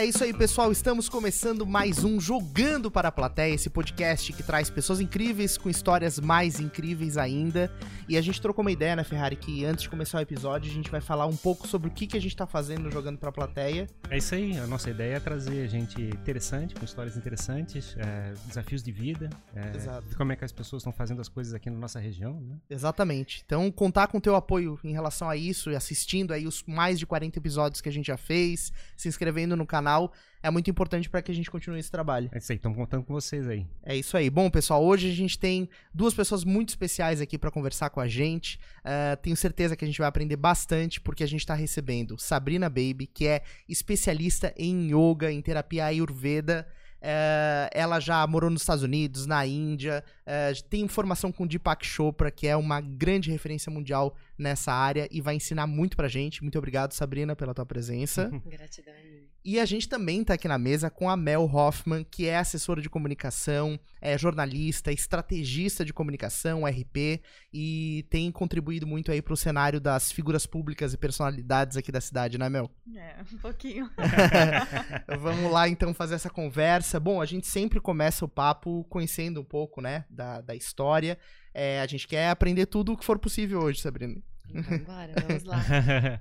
É isso aí, pessoal. Estamos começando mais um Jogando para a Plateia, esse podcast que traz pessoas incríveis com histórias mais incríveis ainda. E a gente trocou uma ideia, né, Ferrari, que antes de começar o episódio a gente vai falar um pouco sobre o que, que a gente tá fazendo Jogando para a Plateia. É isso aí. A nossa ideia é trazer gente interessante, com histórias interessantes, é, desafios de vida, é, Exato. como é que as pessoas estão fazendo as coisas aqui na nossa região, né? Exatamente. Então, contar com o teu apoio em relação a isso e assistindo aí os mais de 40 episódios que a gente já fez, se inscrevendo no canal, é muito importante para que a gente continue esse trabalho. É isso aí. Estamos contando com vocês aí. É isso aí. Bom, pessoal, hoje a gente tem duas pessoas muito especiais aqui para conversar com a gente. Uh, tenho certeza que a gente vai aprender bastante, porque a gente está recebendo Sabrina Baby, que é especialista em yoga, em terapia Ayurveda. Uh, ela já morou nos Estados Unidos, na Índia, uh, tem formação com Deepak Chopra, que é uma grande referência mundial nessa área e vai ensinar muito pra gente. Muito obrigado, Sabrina, pela tua presença. Gratidão. E a gente também tá aqui na mesa com a Mel Hoffman, que é assessora de comunicação, é jornalista, estrategista de comunicação, RP, e tem contribuído muito aí pro cenário das figuras públicas e personalidades aqui da cidade, né, Mel? É, um pouquinho. Vamos lá então fazer essa conversa. Bom, a gente sempre começa o papo conhecendo um pouco, né, da, da história. É, a gente quer aprender tudo o que for possível hoje, Sabrina. Então, bora, vamos lá.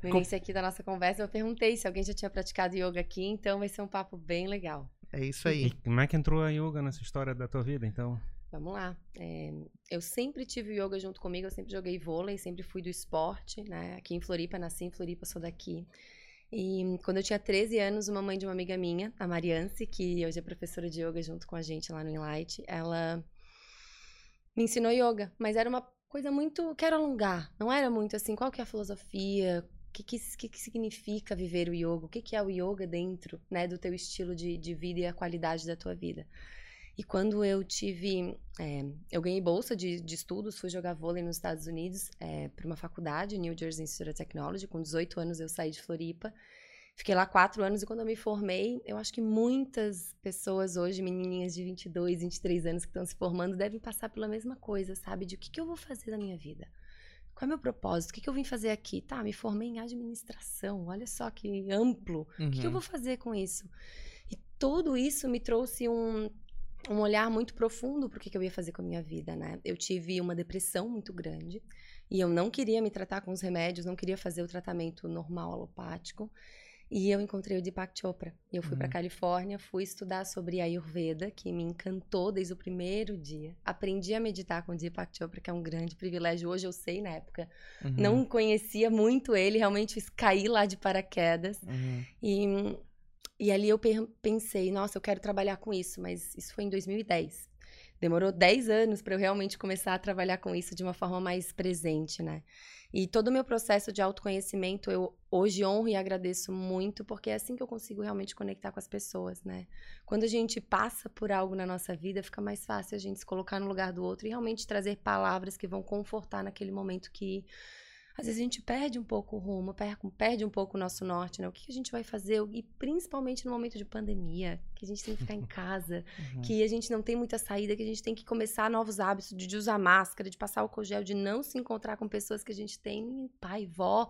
No início aqui da nossa conversa, eu perguntei se alguém já tinha praticado yoga aqui, então vai ser um papo bem legal. É isso aí. E como é que entrou a yoga nessa história da tua vida, então? Vamos lá. É, eu sempre tive yoga junto comigo, eu sempre joguei vôlei, sempre fui do esporte, né? Aqui em Floripa, nasci em Floripa, sou daqui. E quando eu tinha 13 anos, uma mãe de uma amiga minha, a Mariance, que hoje é professora de yoga junto com a gente lá no Enlight, ela me ensinou yoga, mas era uma coisa muito. Quero alongar. Não era muito assim, qual que é a filosofia? O que, que, que, que significa viver o yoga? O que, que é o yoga dentro né, do teu estilo de, de vida e a qualidade da tua vida? E quando eu tive. É, eu ganhei bolsa de, de, estudos, fui jogar vôlei nos Estados Unidos é, para uma faculdade, New Jersey Institute of Technology. Com 18 anos eu saí de Floripa. Fiquei lá quatro anos e quando eu me formei, eu acho que muitas pessoas hoje, menininhas de 22, 23 anos que estão se formando, devem passar pela mesma coisa, sabe? De o que, que eu vou fazer na minha vida? Qual é o meu propósito? O que, que eu vim fazer aqui? Tá, me formei em administração, olha só que amplo. Uhum. O que, que eu vou fazer com isso? E tudo isso me trouxe um, um olhar muito profundo para o que, que eu ia fazer com a minha vida, né? Eu tive uma depressão muito grande e eu não queria me tratar com os remédios, não queria fazer o tratamento normal alopático. E eu encontrei o Deepak Chopra. Eu fui uhum. para Califórnia, fui estudar sobre a Ayurveda, que me encantou desde o primeiro dia. Aprendi a meditar com o Deepak Chopra, que é um grande privilégio. Hoje eu sei, na época uhum. não conhecia muito ele, realmente caí lá de paraquedas. Uhum. E, e ali eu pensei, nossa, eu quero trabalhar com isso, mas isso foi em 2010. Demorou 10 anos para eu realmente começar a trabalhar com isso de uma forma mais presente, né? E todo o meu processo de autoconhecimento eu hoje honro e agradeço muito, porque é assim que eu consigo realmente conectar com as pessoas, né? Quando a gente passa por algo na nossa vida, fica mais fácil a gente se colocar no lugar do outro e realmente trazer palavras que vão confortar naquele momento que às vezes a gente perde um pouco o rumo, perde um pouco o nosso norte, né? O que a gente vai fazer? E principalmente no momento de pandemia, que a gente tem que ficar em casa, uhum. que a gente não tem muita saída, que a gente tem que começar novos hábitos de, usar máscara, de passar álcool gel, de não se encontrar com pessoas que a gente tem, pai, vó,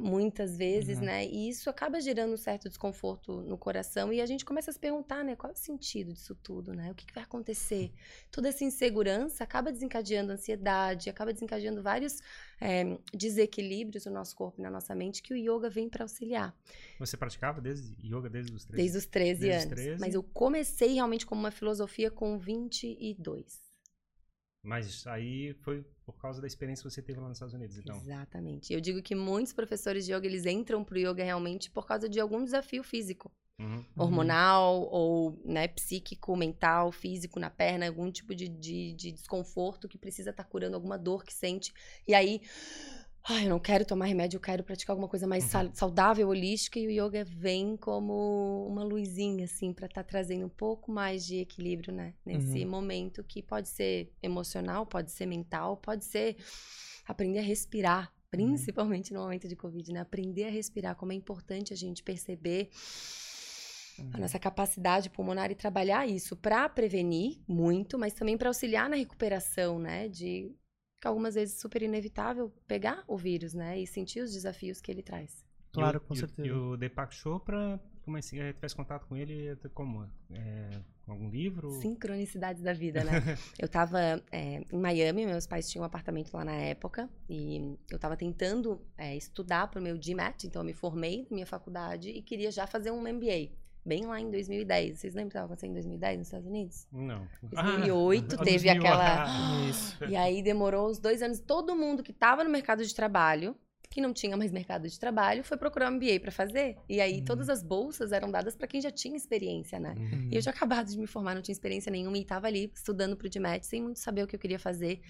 muitas vezes, uhum. né? E isso acaba gerando um certo desconforto no coração e a gente começa a se perguntar, né? Qual é o sentido disso tudo, né? O que, que vai acontecer? Toda essa insegurança acaba desencadeando ansiedade, acaba desencadeando vários é, desequilíbrios no nosso corpo e na nossa mente que o yoga vem para auxiliar. Você praticava desde yoga desde os 13? Desde os 13 desde anos. 13? Mas eu comecei realmente como uma filosofia com 22. Mas aí foi por causa da experiência que você teve lá nos Estados Unidos, então. Exatamente. Eu digo que muitos professores de yoga, eles entram pro yoga realmente por causa de algum desafio físico. Uhum. Hormonal uhum. ou né, psíquico, mental, físico na perna, algum tipo de, de, de desconforto que precisa estar tá curando alguma dor que sente. E aí Ai, eu não quero tomar remédio, eu quero praticar alguma coisa mais uhum. saudável, holística, e o yoga vem como uma luzinha, assim, para estar tá trazendo um pouco mais de equilíbrio, né? Nesse uhum. momento que pode ser emocional, pode ser mental, pode ser aprender a respirar, uhum. principalmente uhum. no momento de Covid, né? Aprender a respirar, como é importante a gente perceber a uhum. nossa capacidade pulmonar e trabalhar isso para prevenir muito, mas também para auxiliar na recuperação, né? De que algumas vezes é super inevitável pegar o vírus, né? E sentir os desafios que ele traz. Claro, o, com e certeza. E o Deepak Chopra comecei, é, tivesse contato com ele como? É, com algum livro? Sincronicidades da vida, né? eu tava é, em Miami, meus pais tinham um apartamento lá na época, e eu tava tentando é, estudar pro meu GMAT, então eu me formei na minha faculdade e queria já fazer um MBA. Bem lá em 2010. Vocês lembram o que estava acontecendo em 2010 nos Estados Unidos? Não. 2008 Ah, teve 2000, aquela. ah, Isso. E aí demorou uns dois anos. Todo mundo que estava no mercado de trabalho, que não tinha mais mercado de trabalho, foi procurar um MBA para fazer. E aí Uhum. todas as bolsas eram dadas para quem já tinha experiência, né? Uhum. E eu tinha acabado de me formar, não tinha experiência nenhuma e estava ali estudando pro DMAT sem muito saber o que eu queria fazer.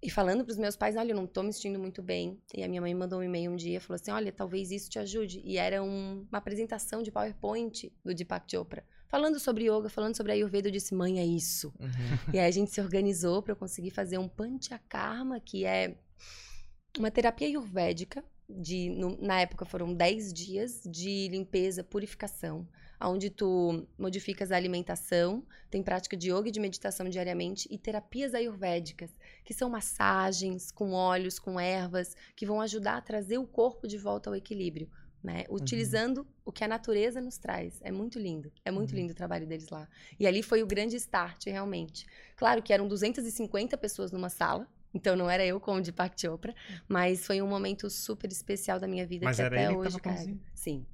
E falando pros meus pais, olha, eu não tô me sentindo muito bem. E a minha mãe mandou um e-mail um dia, falou assim, olha, talvez isso te ajude. E era um- uma apresentação de PowerPoint do Deepak Chopra. Falando sobre yoga, falando sobre Ayurveda, eu disse, mãe, é isso. Uhum. E aí a gente se organizou para eu conseguir fazer um Panchakarma, que é uma terapia ayurvédica. De, no- na época foram 10 dias de limpeza, purificação, onde tu modificas a alimentação, tem prática de yoga e de meditação diariamente e terapias ayurvédicas, que são massagens com óleos, com ervas, que vão ajudar a trazer o corpo de volta ao equilíbrio. Né? Utilizando o que a natureza nos traz. É muito lindo. É muito Uhum. lindo o trabalho deles lá. E ali foi o grande start, realmente. Claro que eram 250 pessoas numa sala. Então não era eu como de Deepak Chopra, mas foi um momento super especial da minha vida Mas que até ele hoje carrega. conduzindo? Sim.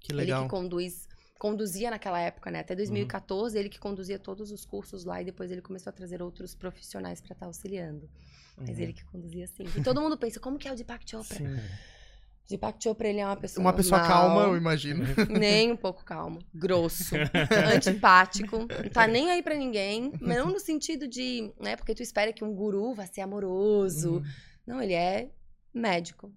Que Ele legal. que conduz, conduzia naquela época, né? Até Uhum. 2014, ele que conduzia todos os cursos lá e depois ele começou a trazer outros profissionais para estar auxiliando. Mas Uhum. ele que conduzia assim. E todo mundo pensa, como que é o Deepak Chopra? Sim. Deepak Chopra, ele é uma pessoa Uma pessoa calma, eu imagino. Nem um pouco calmo. Grosso. antipático. Não tá nem aí pra ninguém. Mas não no sentido de, né? Porque tu espera que um guru vá ser amoroso. Uhum. Não, ele é médico,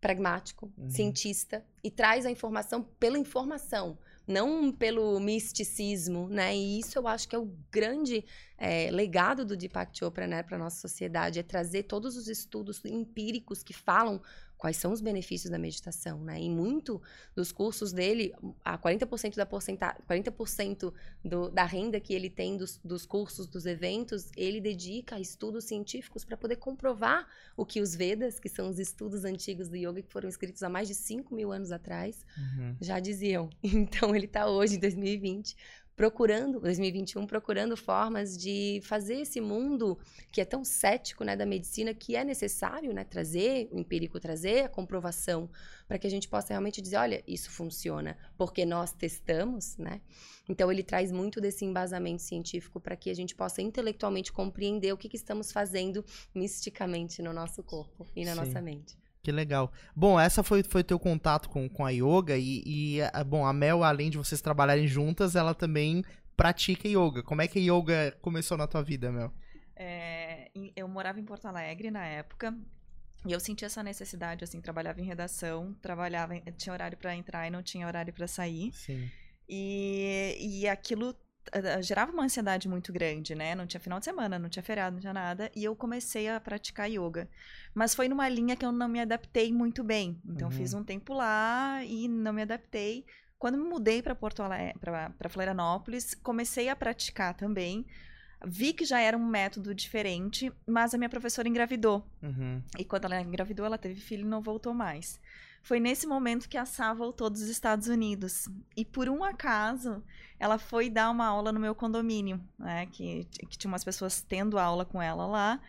pragmático, Uhum. cientista e traz a informação pela informação, não pelo misticismo, né? E isso eu acho que é o grande é, legado do Deepak Chopra, né, para nossa sociedade, é trazer todos os estudos empíricos que falam quais são os benefícios da meditação, né? E muito dos cursos dele, a 40% da porcentagem, 40% do, da renda que ele tem dos, dos cursos, dos eventos, ele dedica a estudos científicos para poder comprovar o que os Vedas, que são os estudos antigos do yoga, que foram escritos há mais de 5 mil anos atrás, Uhum. já diziam. Então ele está hoje, em 2020, procurando, 2021, procurando formas de fazer esse mundo que é tão cético, né, da medicina, que é necessário, né, trazer o empírico, trazer a comprovação, para que a gente possa realmente dizer, olha, isso funciona, porque nós testamos, né? Então ele traz muito desse embasamento científico para que a gente possa intelectualmente compreender o que, que estamos fazendo misticamente no nosso corpo e na Sim. nossa mente. Que legal. Bom, essa foi foi teu contato com, com a yoga e, e, a- bom, a Mel, além de vocês trabalharem juntas, ela também pratica yoga. Como é que a yoga começou na tua vida, Mel? É, eu morava em Porto Alegre na época. E eu senti essa necessidade, assim, trabalhava em redação, trabalhava, tinha horário para entrar e não tinha horário para sair. Sim. E, e aquilo gerava uma ansiedade muito grande, né? Não tinha final de semana, não tinha feriado, não tinha nada. E eu comecei a praticar yoga. Mas foi numa linha que eu não me adaptei muito bem. Então, Uhum. fiz um tempo lá e não me adaptei. Quando me mudei para Porto Alegre, para Florianópolis, comecei a praticar também. Vi que já era um método diferente, mas a minha professora engravidou. Uhum. E quando ela engravidou, ela teve filho e não voltou mais. Foi nesse momento que a Sá voltou dos Estados Unidos. E por um acaso, ela foi dar uma aula no meu condomínio, né? Que, que tinha umas pessoas tendo aula com ela lá.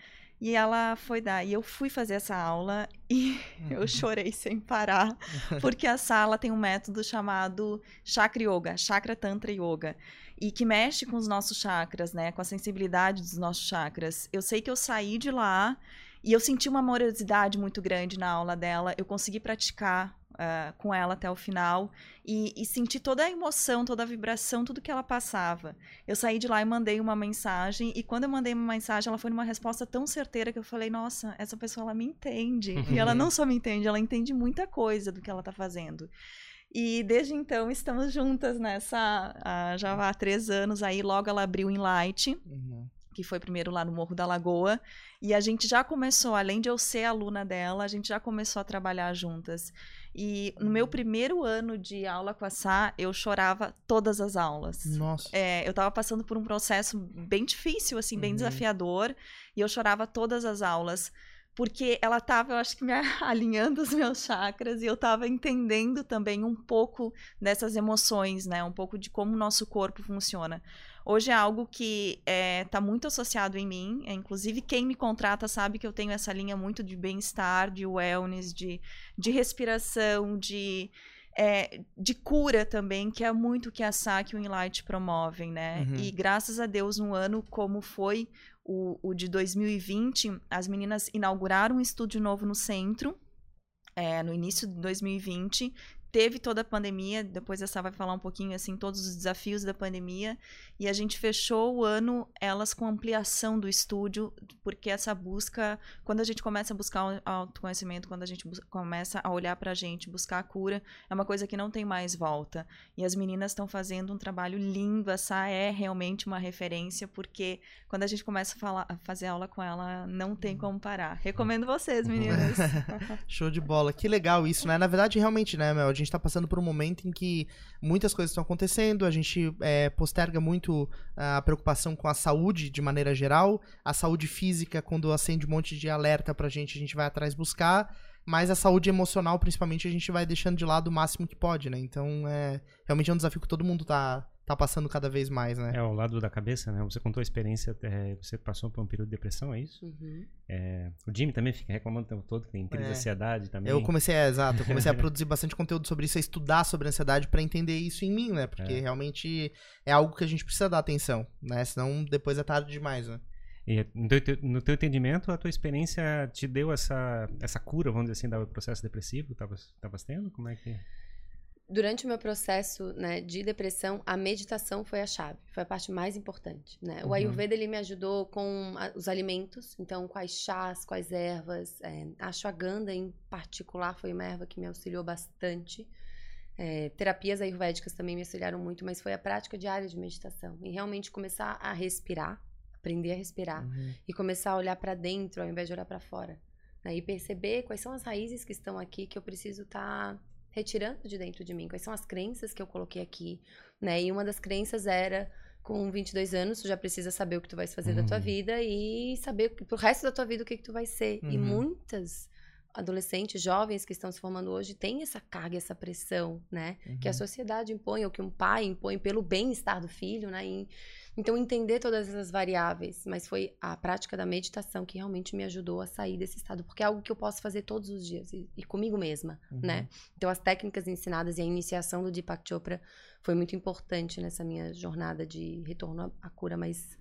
E ela foi dar. E eu fui fazer essa aula e eu chorei sem parar. Porque a sala tem um método chamado Chakra Yoga, Chakra Tantra Yoga. E que mexe com os nossos chakras, né? Com a sensibilidade dos nossos chakras. Eu sei que eu saí de lá e eu senti uma amorosidade muito grande na aula dela. Eu consegui praticar ah, com ela até o final e, e senti toda a emoção, toda a vibração, tudo que ela passava. Eu saí de lá e mandei uma mensagem. E quando eu mandei uma mensagem, ela foi numa resposta tão certeira que eu falei: Nossa, essa pessoa ela me entende. e ela não só me entende, ela entende muita coisa do que ela tá fazendo. E desde então estamos juntas nessa. já há três anos aí. Logo ela abriu em Light Uhum. que foi primeiro lá no Morro da Lagoa. E a gente já começou, além de eu ser aluna dela, a gente já começou a trabalhar juntas. E no meu primeiro ano de aula com a Sá, eu chorava todas as aulas. Nossa. É, eu tava passando por um processo bem difícil, assim, bem Uhum. desafiador, e eu chorava todas as aulas. Porque ela estava, eu acho que me alinhando os meus chakras e eu estava entendendo também um pouco dessas emoções, né? Um pouco de como o nosso corpo funciona. Hoje é algo que está é, tá muito associado em mim. É, inclusive, quem me contrata sabe que eu tenho essa linha muito de bem-estar, de wellness, de, de respiração, de, é, de cura também, que é muito que a SAC e o Enlight promovem, né? Uhum. E graças a Deus, um ano como foi o, o de 2020, as meninas inauguraram um estúdio novo no centro, é, no início de 2020, teve toda a pandemia, depois essa vai falar um pouquinho assim todos os desafios da pandemia, e a gente fechou o ano elas com ampliação do estúdio, porque essa busca, quando a gente começa a buscar autoconhecimento, quando a gente começa a olhar pra gente, buscar a cura, é uma coisa que não tem mais volta. E as meninas estão fazendo um trabalho lindo, essa é realmente uma referência, porque quando a gente começa a, falar, a fazer aula com ela, não tem como parar. Recomendo vocês, meninas. Show de bola. Que legal isso, né? Na verdade, realmente, né, Mel, a gente está passando por um momento em que muitas coisas estão acontecendo, a gente é, posterga muito a preocupação com a saúde de maneira geral, a saúde física, quando acende um monte de alerta pra gente, a gente vai atrás buscar, mas a saúde emocional, principalmente, a gente vai deixando de lado o máximo que pode, né? Então, é, realmente é um desafio que todo mundo tá, tá passando cada vez mais, né? É, o lado da cabeça, né? Você contou a experiência, é, você passou por um período de depressão, é isso? Uhum. É, o Jimmy também fica reclamando o tempo todo, tem crise é. de ansiedade também. Eu comecei, é, exato, eu comecei a produzir bastante conteúdo sobre isso, a estudar sobre ansiedade para entender isso em mim, né? Porque é. realmente é algo que a gente precisa dar atenção, né? Senão depois é tarde demais, né? E no teu, no teu entendimento, a tua experiência te deu essa, essa cura, vamos dizer assim, do processo depressivo? Estavas tendo? Como é que durante o meu processo né, de depressão, a meditação foi a chave, foi a parte mais importante. Né? O uhum. Ayurveda ele me ajudou com a, os alimentos, então quais chás, quais ervas. É, a ashwagandha em particular foi uma erva que me auxiliou bastante. É, terapias ayurvédicas também me auxiliaram muito, mas foi a prática diária de meditação e realmente começar a respirar, aprender a respirar uhum. e começar a olhar para dentro ao invés de olhar para fora. Né? E perceber quais são as raízes que estão aqui que eu preciso estar tá retirando de dentro de mim, quais são as crenças que eu coloquei aqui, né? E uma das crenças era com 22 anos, tu já precisa saber o que tu vais fazer uhum. da tua uhum. vida e saber pro resto da tua vida o que, que tu vai ser. Uhum. E muitas adolescentes, jovens que estão se formando hoje têm essa carga, essa pressão, né? Uhum. Que a uhum. sociedade impõe, ou que um pai impõe pelo bem-estar do filho, né? E, então, entender todas essas variáveis, mas foi a prática da meditação que realmente me ajudou a sair desse estado, porque é algo que eu posso fazer todos os dias e, e comigo mesma, uhum. né? Então, as técnicas ensinadas e a iniciação do Deepak Chopra foi muito importante nessa minha jornada de retorno à, à cura, mas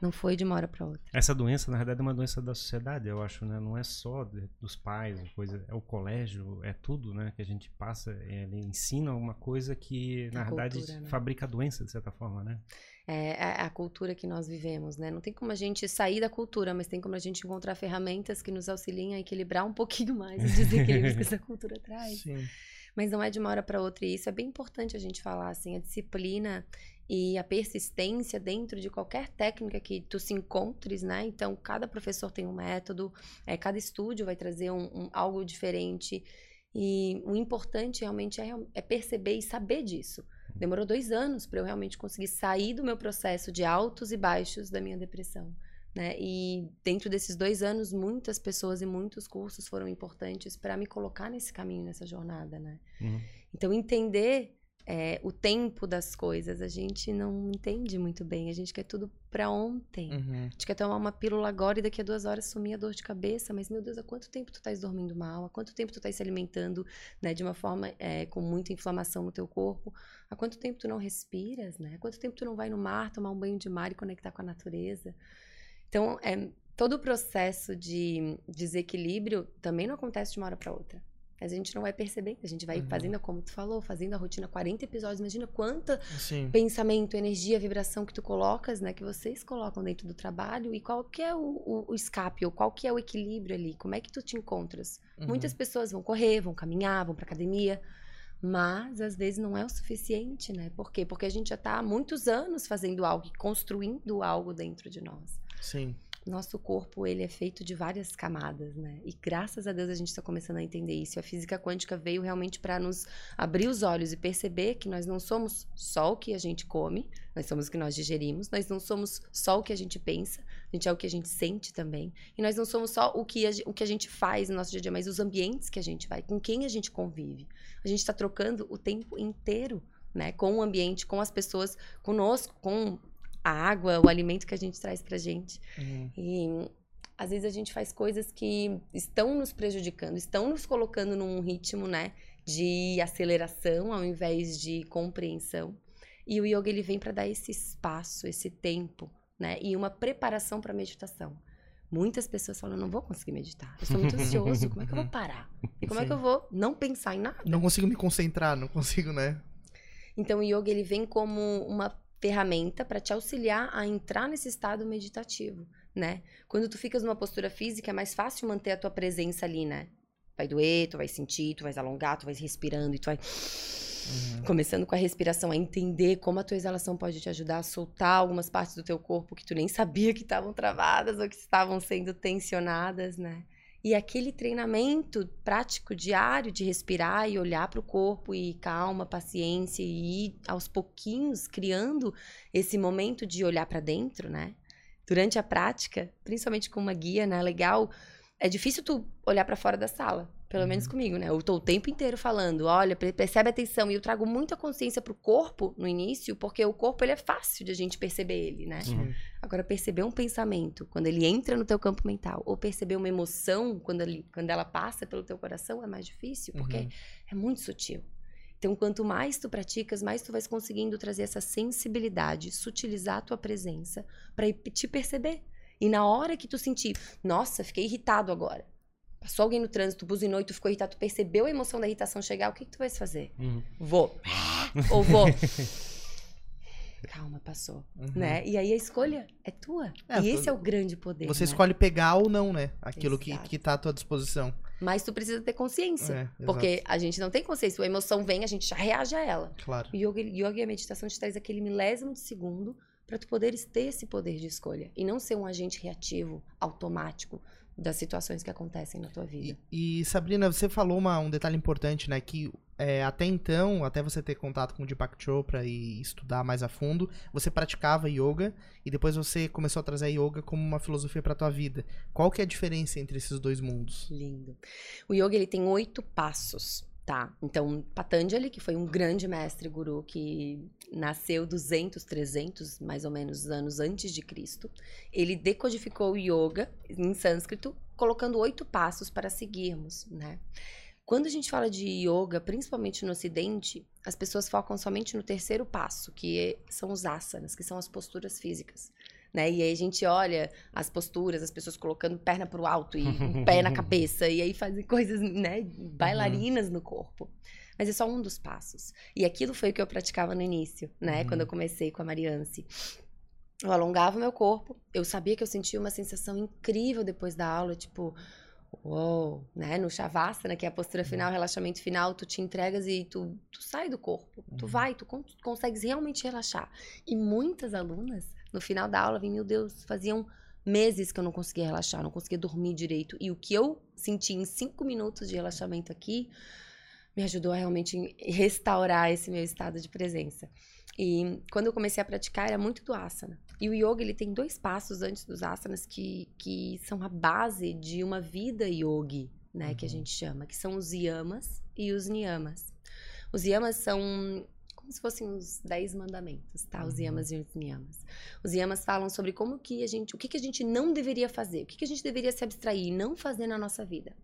não foi de uma hora para outra. Essa doença, na verdade, é uma doença da sociedade, eu acho, né? Não é só de, dos pais, coisa, é o colégio, é tudo, né? Que a gente passa, ele ensina uma coisa que, na a verdade, cultura, né? fabrica a doença, de certa forma, né? É, é a cultura que nós vivemos, né? Não tem como a gente sair da cultura, mas tem como a gente encontrar ferramentas que nos auxiliem a equilibrar um pouquinho mais os desequilíbrios que essa cultura traz. Sim. Mas não é de uma hora para outra, e isso é bem importante a gente falar, assim, a disciplina e a persistência dentro de qualquer técnica que tu se encontres, né? Então, cada professor tem um método, é, cada estúdio vai trazer um, um, algo diferente. E o importante realmente é, é perceber e saber disso. Demorou dois anos para eu realmente conseguir sair do meu processo de altos e baixos da minha depressão. Né? E dentro desses dois anos, muitas pessoas e muitos cursos foram importantes para me colocar nesse caminho, nessa jornada. Né? Uhum. Então, entender é, o tempo das coisas. A gente não entende muito bem. A gente quer tudo para ontem. Uhum. A gente quer tomar uma pílula agora e daqui a duas horas sumir a dor de cabeça. Mas, meu Deus, há quanto tempo tu estás dormindo mal? Há quanto tempo tu estás se alimentando né, de uma forma é, com muita inflamação no teu corpo? Há quanto tempo tu não respiras? Né? Há quanto tempo tu não vai no mar, tomar um banho de mar e conectar com a natureza? Então, é, todo o processo de desequilíbrio também não acontece de uma hora para outra. Mas a gente não vai percebendo, a gente vai uhum. fazendo, como tu falou, fazendo a rotina 40 episódios. Imagina quanta Sim. pensamento, energia, vibração que tu colocas, né? Que vocês colocam dentro do trabalho e qual que é o, o, o escape, ou qual que é o equilíbrio ali, como é que tu te encontras. Uhum. Muitas pessoas vão correr, vão caminhar, vão pra academia, mas às vezes não é o suficiente, né? Por quê? Porque a gente já tá há muitos anos fazendo algo e construindo algo dentro de nós. Sim. Nosso corpo ele é feito de várias camadas, né? E graças a Deus a gente está começando a entender isso. A física quântica veio realmente para nos abrir os olhos e perceber que nós não somos só o que a gente come, nós somos o que nós digerimos, nós não somos só o que a gente pensa, a gente é o que a gente sente também. E nós não somos só o que a, o que a gente faz no nosso dia a dia, mas os ambientes que a gente vai, com quem a gente convive. A gente está trocando o tempo inteiro. Né, com o ambiente, com as pessoas, conosco, com a água, o alimento que a gente traz pra gente. Uhum. E às vezes a gente faz coisas que estão nos prejudicando, estão nos colocando num ritmo, né, de aceleração ao invés de compreensão. E o yoga ele vem para dar esse espaço, esse tempo, né, e uma preparação para meditação. Muitas pessoas falam, não vou conseguir meditar. Eu sou muito ansioso, como é que eu vou parar? E como Sim. é que eu vou não pensar em nada? Não consigo me concentrar, não consigo, né? Então o yoga ele vem como uma ferramenta para te auxiliar a entrar nesse estado meditativo, né? Quando tu ficas numa postura física, é mais fácil manter a tua presença ali, né? Vai doer, tu vai sentir, tu vai alongar, tu vai respirando e tu vai uhum. começando com a respiração a entender como a tua exalação pode te ajudar a soltar algumas partes do teu corpo que tu nem sabia que estavam travadas ou que estavam sendo tensionadas, né? E aquele treinamento prático diário de respirar e olhar para o corpo e calma, paciência e ir aos pouquinhos criando esse momento de olhar para dentro, né? Durante a prática, principalmente com uma guia, né, legal, é difícil tu olhar para fora da sala. Pelo uhum. menos comigo, né? Eu tô o tempo inteiro falando, olha, percebe atenção. E eu trago muita consciência pro corpo no início, porque o corpo, ele é fácil de a gente perceber ele, né? Uhum. Agora, perceber um pensamento, quando ele entra no teu campo mental, ou perceber uma emoção, quando, ele, quando ela passa pelo teu coração, é mais difícil, porque uhum. é muito sutil. Então, quanto mais tu praticas, mais tu vais conseguindo trazer essa sensibilidade, sutilizar a tua presença, para te perceber. E na hora que tu sentir, nossa, fiquei irritado agora Passou alguém no trânsito, buzinou e tu ficou irritado, tu percebeu a emoção da irritação chegar, o que, que tu vais fazer? Uhum. Vou. Ou vou. Calma, passou. Uhum. Né? E aí a escolha é tua. É, e esse é o grande poder. Você né? escolhe pegar ou não, né? Aquilo que, que tá à tua disposição. Mas tu precisa ter consciência. É, porque a gente não tem consciência. A emoção vem, a gente já reage a ela. Claro. O yoga, yoga e a meditação te traz aquele milésimo de segundo para tu poderes ter esse poder de escolha. E não ser um agente reativo, automático das situações que acontecem na tua vida. E, e Sabrina, você falou uma, um detalhe importante, né? Que é, até então, até você ter contato com o Deepak Chopra e estudar mais a fundo, você praticava yoga e depois você começou a trazer a yoga como uma filosofia para tua vida. Qual que é a diferença entre esses dois mundos? Lindo. O yoga ele tem oito passos. Tá, então Patanjali, que foi um grande mestre guru que nasceu 200, 300 mais ou menos anos antes de Cristo, ele decodificou o yoga em sânscrito, colocando oito passos para seguirmos, né? Quando a gente fala de yoga, principalmente no ocidente, as pessoas focam somente no terceiro passo, que são os asanas, que são as posturas físicas né? E aí a gente olha as posturas, as pessoas colocando perna pro alto e um pé na cabeça, e aí fazem coisas, né, bailarinas uhum. no corpo. Mas é só um dos passos. E aquilo foi o que eu praticava no início, né? Uhum. Quando eu comecei com a Mariance. Eu alongava o meu corpo, eu sabia que eu sentia uma sensação incrível depois da aula, tipo, uou, né? No Shavasana, que é a postura uhum. final, relaxamento final, tu te entregas e tu, tu sai do corpo. Uhum. Tu vai, tu con consegues realmente relaxar. E muitas alunas no final da aula, vim, meu Deus, faziam meses que eu não conseguia relaxar, não conseguia dormir direito. E o que eu senti em cinco minutos de relaxamento aqui me ajudou a realmente restaurar esse meu estado de presença. E quando eu comecei a praticar, era muito do asana. E o yoga, ele tem dois passos antes dos asanas que, que são a base de uma vida yogi, né? Uhum. Que a uhum. gente chama, que são os yamas e os niyamas. Os yamas são como se fossem os dez mandamentos, tá? Os uhum. yamas e os niyamas. Os yamas falam sobre como que a gente, o que, que a gente não deveria fazer, o que, que a gente deveria se abstrair e não fazer na nossa vida.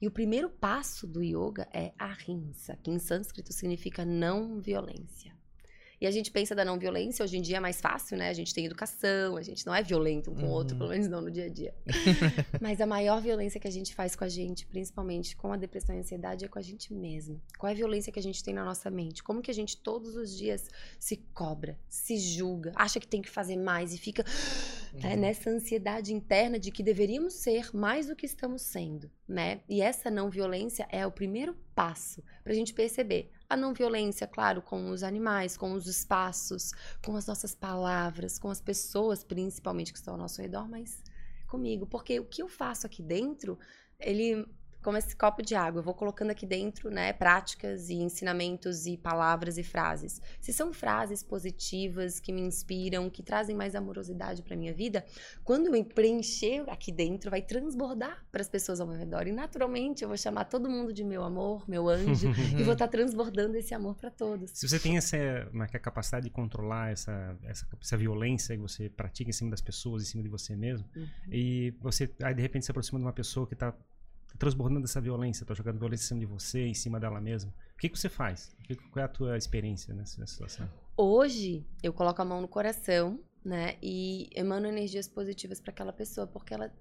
E o primeiro passo do yoga é ahimsa, que em sânscrito significa não violência. E a gente pensa da não violência, hoje em dia é mais fácil, né? A gente tem educação, a gente não é violento um com o uhum. outro, pelo menos não no dia a dia. Mas a maior violência que a gente faz com a gente, principalmente com a depressão e a ansiedade, é com a gente mesmo. Qual é a violência que a gente tem na nossa mente? Como que a gente todos os dias se cobra, se julga, acha que tem que fazer mais e fica né, uhum. nessa ansiedade interna de que deveríamos ser mais do que estamos sendo, né? E essa não violência é o primeiro passo para a gente perceber a não violência, claro, com os animais, com os espaços, com as nossas palavras, com as pessoas, principalmente que estão ao nosso redor, mas comigo. Porque o que eu faço aqui dentro, ele como esse copo de água, eu vou colocando aqui dentro, né, práticas e ensinamentos e palavras e frases. Se são frases positivas que me inspiram, que trazem mais amorosidade para minha vida, quando eu preencher aqui dentro, vai transbordar para as pessoas ao meu redor e naturalmente eu vou chamar todo mundo de meu amor, meu anjo e vou estar tá transbordando esse amor para todos. Se você tem essa uma, é é capacidade de controlar essa, essa, essa violência que você pratica em cima das pessoas, em cima de você mesmo, uhum. e você aí de repente se aproxima de uma pessoa que está transbordando essa violência, tá jogando violência em cima de você, em cima dela mesma. O que, que você faz? Qual é a tua experiência nessa situação? Hoje, eu coloco a mão no coração, né? E emano energias positivas para aquela pessoa, porque ela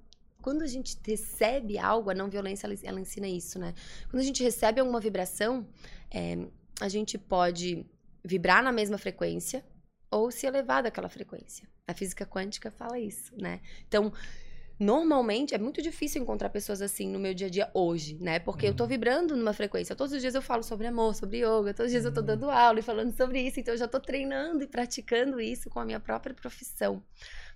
quando a gente recebe algo, a não violência ela, ela ensina isso, né? Quando a gente recebe alguma vibração, é, a gente pode vibrar na mesma frequência ou se elevar daquela frequência. A física quântica fala isso, né? Então, Normalmente é muito difícil encontrar pessoas assim no meu dia a dia hoje, né? Porque uhum. eu tô uhum. vibrando numa frequência. Todos os dias eu falo sobre amor, sobre yoga, todos os dias uhum. eu tô uhum. dando aula e falando sobre isso, então eu já tô treinando e praticando isso com a minha própria profissão.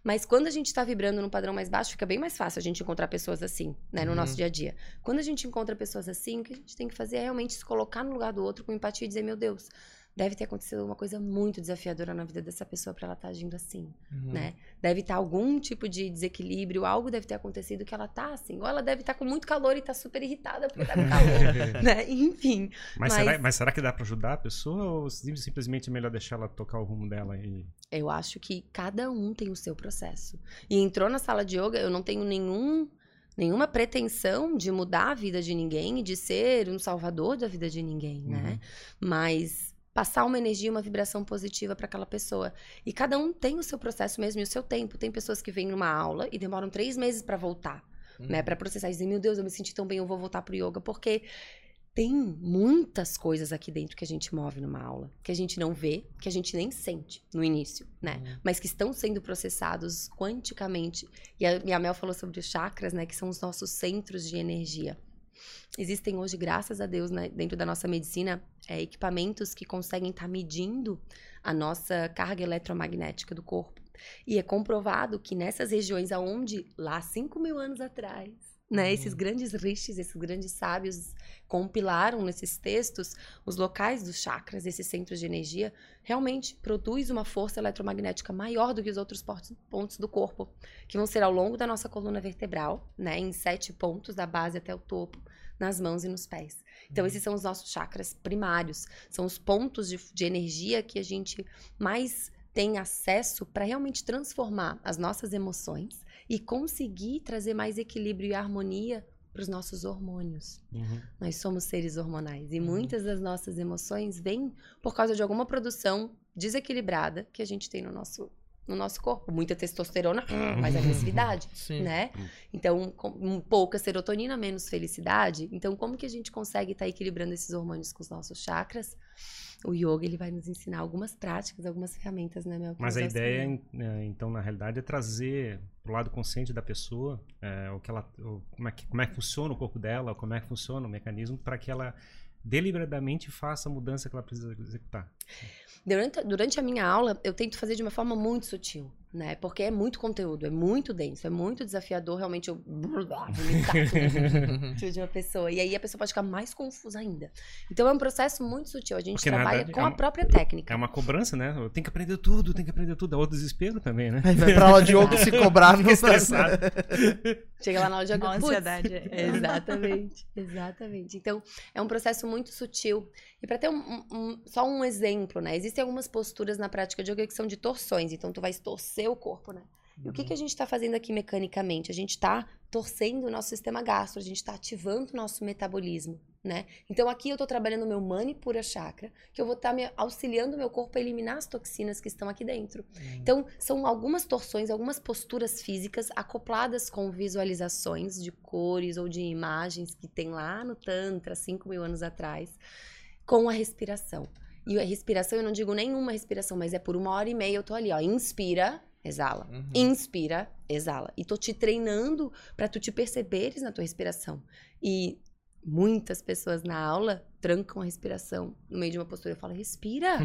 Mas quando a gente está vibrando num padrão mais baixo, fica bem mais fácil a gente encontrar pessoas assim, né, no uhum. nosso dia a dia. Quando a gente encontra pessoas assim, o que a gente tem que fazer é realmente se colocar no lugar do outro com empatia e dizer: meu Deus, deve ter acontecido uma coisa muito desafiadora na vida dessa pessoa para ela estar tá agindo assim, uhum. né? Deve estar tá algum tipo de desequilíbrio, algo deve ter acontecido que ela tá assim, ou ela deve estar tá com muito calor e tá super irritada porque tá com calor, né? Enfim. Mas, mas... Será, mas será que dá para ajudar a pessoa ou simplesmente é melhor deixar ela tocar o rumo dela e Eu acho que cada um tem o seu processo. E entrou na sala de yoga, eu não tenho nenhum nenhuma pretensão de mudar a vida de ninguém e de ser um salvador da vida de ninguém, né? uhum. né? Mas passar uma energia, uma vibração positiva para aquela pessoa. E cada um tem o seu processo mesmo e o seu tempo. Tem pessoas que vêm numa aula e demoram três meses para voltar, uhum. né? Para processar e dizer, meu Deus, eu me senti tão bem, eu vou voltar pro yoga. Porque tem muitas coisas aqui dentro que a gente move numa aula, que a gente não vê, que a gente nem sente no início, né? Uhum. Mas que estão sendo processados quanticamente. E a, e a Mel falou sobre os chakras, né? Que são os nossos centros de energia. Existem hoje, graças a Deus, né, dentro da nossa medicina, é, equipamentos que conseguem estar tá medindo a nossa carga eletromagnética do corpo. E é comprovado que nessas regiões aonde, lá 5 mil anos atrás, né, uhum. esses grandes rishis, esses grandes sábios compilaram nesses textos os locais dos chakras, esses centros de energia, realmente produz uma força eletromagnética maior do que os outros pontos do corpo, que vão ser ao longo da nossa coluna vertebral, né, em sete pontos, da base até o topo, nas mãos e nos pés. Então, uhum. esses são os nossos chakras primários, são os pontos de, de energia que a gente mais tem acesso para realmente transformar as nossas emoções e conseguir trazer mais equilíbrio e harmonia para os nossos hormônios. Uhum. Nós somos seres hormonais e uhum. muitas das nossas emoções vêm por causa de alguma produção desequilibrada que a gente tem no nosso no nosso corpo. Muita testosterona, hum, mais agressividade, Sim. né? Então, com, pouca serotonina, menos felicidade. Então, como que a gente consegue estar tá equilibrando esses hormônios com os nossos chakras? O yoga, ele vai nos ensinar algumas práticas, algumas ferramentas, né, Mel? Mas a ideia, é, então, na realidade, é trazer pro lado consciente da pessoa é, o que ela, o, como, é que, como é que funciona o corpo dela, como é que funciona o mecanismo para que ela deliberadamente faça a mudança que ela precisa executar. Durante, durante a minha aula, eu tento fazer de uma forma muito sutil né? Porque é muito conteúdo, é muito denso, é muito desafiador realmente eu vomitar de uma pessoa. E aí a pessoa pode ficar mais confusa ainda. Então é um processo muito sutil. A gente Porque, trabalha verdade, com é a própria técnica. É uma cobrança, né? Tenho que aprender tudo, tem que aprender tudo. É o desespero também, né? Aí vai pra aula de yoga se cobrar no estressado. Chega lá na aula de yoga. Ansiedade. exatamente, exatamente. Então é um processo muito sutil. E para ter um, um, só um exemplo, né? Existem algumas posturas na prática de yoga que são de torções. Então tu vai torcer o corpo, né? E o que, que a gente está fazendo aqui mecanicamente? A gente está torcendo o nosso sistema gastro, a gente está ativando o nosso metabolismo, né? Então aqui eu estou trabalhando o meu Manipura Chakra, que eu vou estar tá me auxiliando o meu corpo a eliminar as toxinas que estão aqui dentro. Uhum. Então são algumas torções, algumas posturas físicas acopladas com visualizações de cores ou de imagens que tem lá no Tantra, 5 mil anos atrás, com a respiração. E a respiração, eu não digo nenhuma respiração, mas é por uma hora e meia eu tô ali, ó. Inspira, exala. Uhum. Inspira, exala. E tô te treinando para tu te perceberes na tua respiração. E muitas pessoas na aula trancam a respiração no meio de uma postura. Eu falo, respira.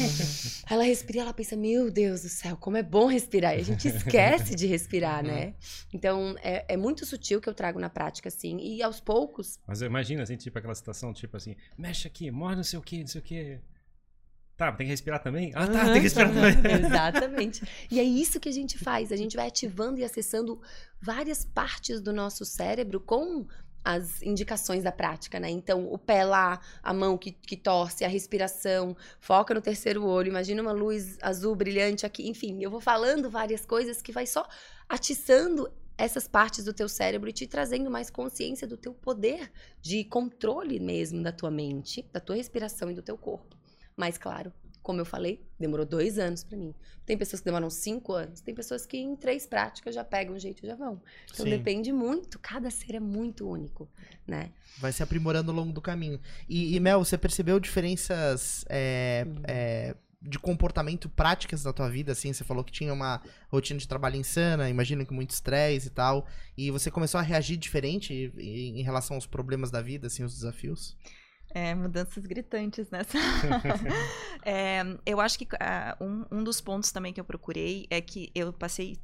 ela respira e ela pensa, meu Deus do céu, como é bom respirar. E a gente esquece de respirar, né? Uhum. Então, é, é muito sutil que eu trago na prática, assim. E aos poucos. Mas imagina, assim, tipo aquela situação, tipo assim, mexe aqui, morre não sei o que, não sei o que. Tá, tem que respirar também? Ah, tá, tem que respirar também. Exatamente. E é isso que a gente faz. A gente vai ativando e acessando várias partes do nosso cérebro com as indicações da prática, né? Então, o pé lá, a mão que, que torce, a respiração, foca no terceiro olho, imagina uma luz azul brilhante aqui, enfim, eu vou falando várias coisas que vai só atiçando essas partes do teu cérebro e te trazendo mais consciência do teu poder de controle mesmo da tua mente, da tua respiração e do teu corpo. Mas, claro, como eu falei, demorou dois anos para mim. Tem pessoas que demoram cinco anos, tem pessoas que em três práticas já pegam o jeito e já vão. Então Sim. depende muito, cada ser é muito único, né? Vai se aprimorando ao longo do caminho. E, e Mel, você percebeu diferenças é, uhum. é, de comportamento práticas da tua vida? Assim, você falou que tinha uma rotina de trabalho insana, imagino que muito estresse e tal. E você começou a reagir diferente em, relação aos problemas da vida, assim, os desafios? É, mudanças gritantes nessa. é, eu acho que uh, um, um dos pontos também que eu procurei é que eu passei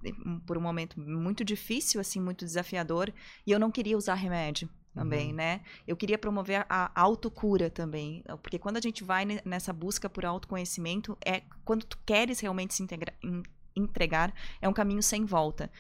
por um momento muito difícil, assim, muito desafiador, e eu não queria usar remédio também, uhum. né? Eu queria promover a autocura também, porque quando a gente vai nessa busca por autoconhecimento, é quando tu queres realmente se integrar, entregar, é um caminho sem volta.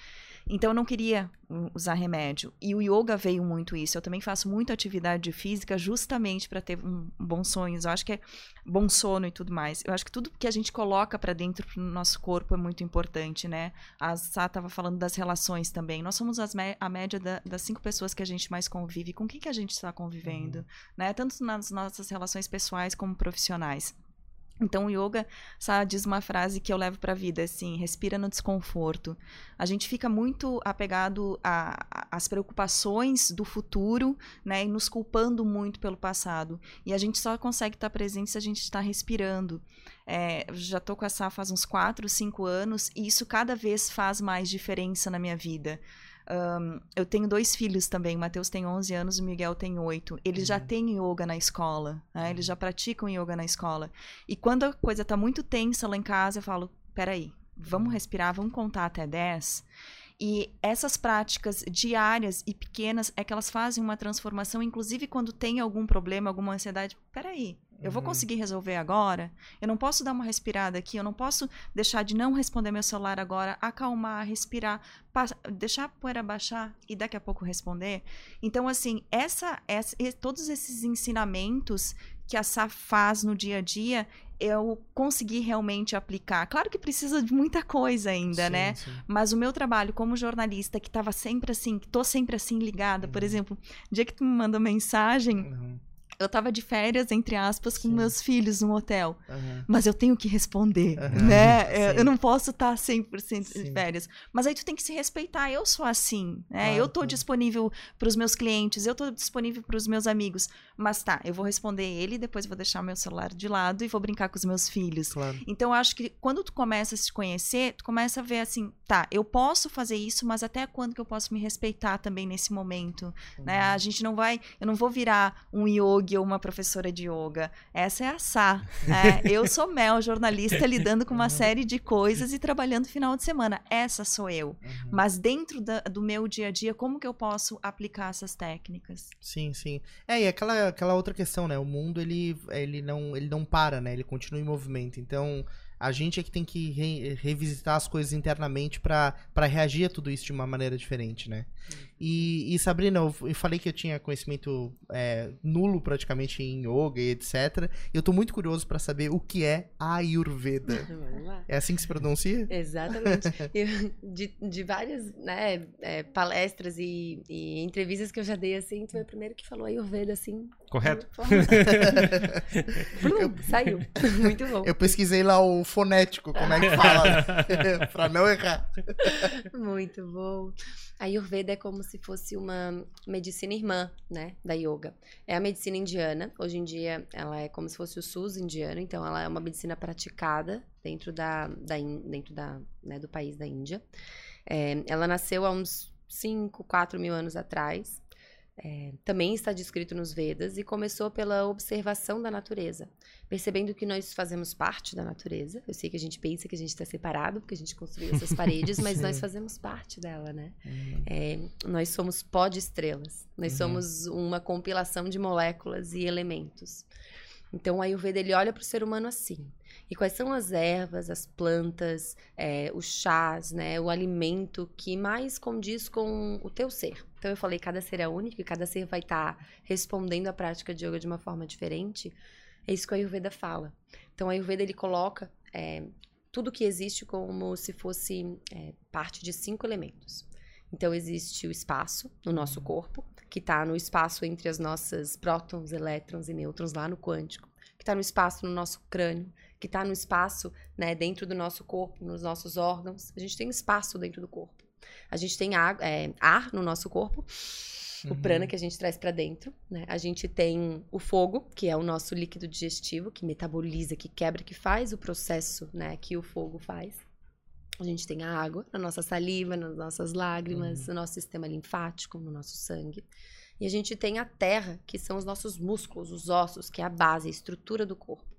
Então eu não queria usar remédio. E o yoga veio muito isso. Eu também faço muita atividade física justamente para ter um, bons sonhos. Eu acho que é bom sono e tudo mais. Eu acho que tudo que a gente coloca para dentro do nosso corpo é muito importante, né? A Sá estava falando das relações também. Nós somos a média da, das cinco pessoas que a gente mais convive. Com quem que a gente está convivendo, uhum. né? Tanto nas nossas relações pessoais como profissionais. Então, o yoga sabe, diz uma frase que eu levo para a vida, assim, respira no desconforto. A gente fica muito apegado às preocupações do futuro, né, e nos culpando muito pelo passado. E a gente só consegue estar presente se a gente está respirando. É, já estou com essa faz uns 4, 5 anos, e isso cada vez faz mais diferença na minha vida. Um, eu tenho dois filhos também, o Matheus tem 11 anos, o Miguel tem 8. Eles uhum. já têm yoga na escola, né? eles já praticam yoga na escola. E quando a coisa está muito tensa lá em casa, eu falo: peraí, vamos respirar, vamos contar até 10. E essas práticas diárias e pequenas é que elas fazem uma transformação, inclusive quando tem algum problema, alguma ansiedade. Peraí, eu vou uhum. conseguir resolver agora? Eu não posso dar uma respirada aqui, eu não posso deixar de não responder meu celular agora, acalmar, respirar, deixar a poeira baixar e daqui a pouco responder. Então, assim, essa, essa, todos esses ensinamentos que a SAF faz no dia a dia, eu consegui realmente aplicar. Claro que precisa de muita coisa ainda, sim, né? Sim. Mas o meu trabalho como jornalista, que estava sempre assim, que tô sempre assim ligada, uhum. por exemplo, dia que tu me manda mensagem. Uhum eu tava de férias, entre aspas, com Sim. meus filhos no hotel. Uhum. Mas eu tenho que responder, uhum. né? Eu, eu, não posso estar 100% Sim. de férias. Mas aí tu tem que se respeitar. Eu sou assim, né? Eu tô tá. disponível para os meus clientes, eu tô disponível para os meus amigos. Mas tá, eu vou responder ele, depois vou deixar meu celular de lado e vou brincar com os meus filhos. Claro. Então, eu acho que quando tu começa a se conhecer, tu começa a ver assim, tá, eu posso fazer isso, mas até quando que eu posso me respeitar também nesse momento, né? uhum. né? A gente não vai, eu não vou virar um yoga yogi ou uma professora de yoga. Essa é a Sá. É, eu sou Mel, jornalista, lidando com uma uhum. série de coisas e trabalhando final de semana. Essa sou eu. Uhum. Mas dentro da, do meu dia a dia, como que eu posso aplicar essas técnicas? Sim, sim. É, e aquela, aquela outra questão, né? O mundo, ele, ele, não, ele não para, né? Ele continua em movimento. Então, a gente é que tem que re revisitar as coisas internamente para reagir a tudo isso de uma maneira diferente, né? E, e, Sabrina, eu, falei que eu tinha conhecimento é, nulo praticamente em yoga e etc. Eu tô muito curioso para saber o que é Ayurveda. É assim que se pronuncia? Exatamente. Eu, de, de várias né, é, palestras e, e, entrevistas que eu já dei, assim, tu foi o primeiro que falou Ayurveda, assim. Correto? eu, Saiu. Muito bom. Eu pesquisei lá o fonético, como é que fala, para não errar. Muito bom. A Ayurveda é como se fosse uma medicina irmã, né, da yoga. É a medicina indiana. Hoje em dia, ela é como se fosse o SUS indiano. Então, ela é uma medicina praticada dentro da, da dentro da, né, do país da Índia. É, ela nasceu há uns 5, 4 mil anos atrás. É, também está descrito nos Vedas e começou pela observação da natureza, percebendo que nós fazemos parte da natureza. Eu sei que a gente pensa que a gente está separado porque a gente construiu essas paredes, mas nós fazemos parte dela, né? Uhum. É, nós somos pó de estrelas, nós uhum. somos uma compilação de moléculas e elementos. Então, o Ayurveda ele olha para o ser humano assim. E quais são as ervas, as plantas, é, os chás, né, o alimento que mais condiz com o teu ser? Então eu falei, cada ser é único e cada ser vai estar tá respondendo à prática de yoga de uma forma diferente. É isso que o Ayurveda fala. Então o Ayurveda ele coloca é, tudo que existe como se fosse é, parte de cinco elementos. Então existe o espaço no nosso corpo, que está no espaço entre as nossas prótons, elétrons e nêutrons lá no quântico, está no espaço no nosso crânio, que está no espaço né, dentro do nosso corpo, nos nossos órgãos. A gente tem espaço dentro do corpo. A gente tem ar, é, ar no nosso corpo, uhum. o prana que a gente traz para dentro. Né? A gente tem o fogo, que é o nosso líquido digestivo, que metaboliza, que quebra, que faz o processo né, que o fogo faz. A gente tem a água na nossa saliva, nas nossas lágrimas, uhum. no nosso sistema linfático, no nosso sangue. E a gente tem a terra, que são os nossos músculos, os ossos, que é a base, a estrutura do corpo.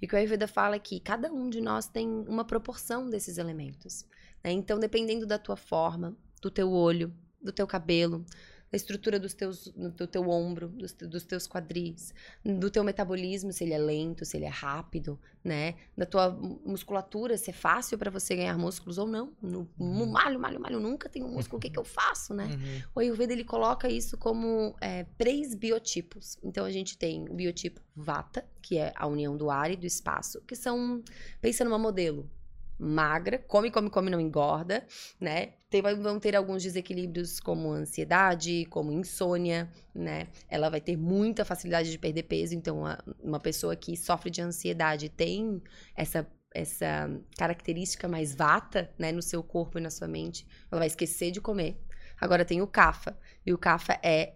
E o que o Ayurveda fala é que cada um de nós tem uma proporção desses elementos. Né? Então, dependendo da tua forma, do teu olho, do teu cabelo, da estrutura dos teus, do teu ombro, dos, dos, teus quadris, do teu metabolismo, se ele é lento, se ele é rápido, né? Da tua musculatura, se é fácil para você ganhar músculos ou não. No, uhum. Malho, malho, malho, nunca tenho músculo, o que, que eu faço, né? Uhum. O Ayurveda, ele coloca isso como é, três biotipos. Então, a gente tem o biotipo Vata, que é a união do ar e do espaço, que são, pensa numa modelo, magra, come, come, come, não engorda, né? Tem, vão ter alguns desequilíbrios como ansiedade, como insônia, né? Ela vai ter muita facilidade de perder peso, então uma, uma pessoa que sofre de ansiedade tem essa essa característica mais vata, né, no seu corpo e na sua mente, ela vai esquecer de comer. Agora tem o kafa, e o kafa é,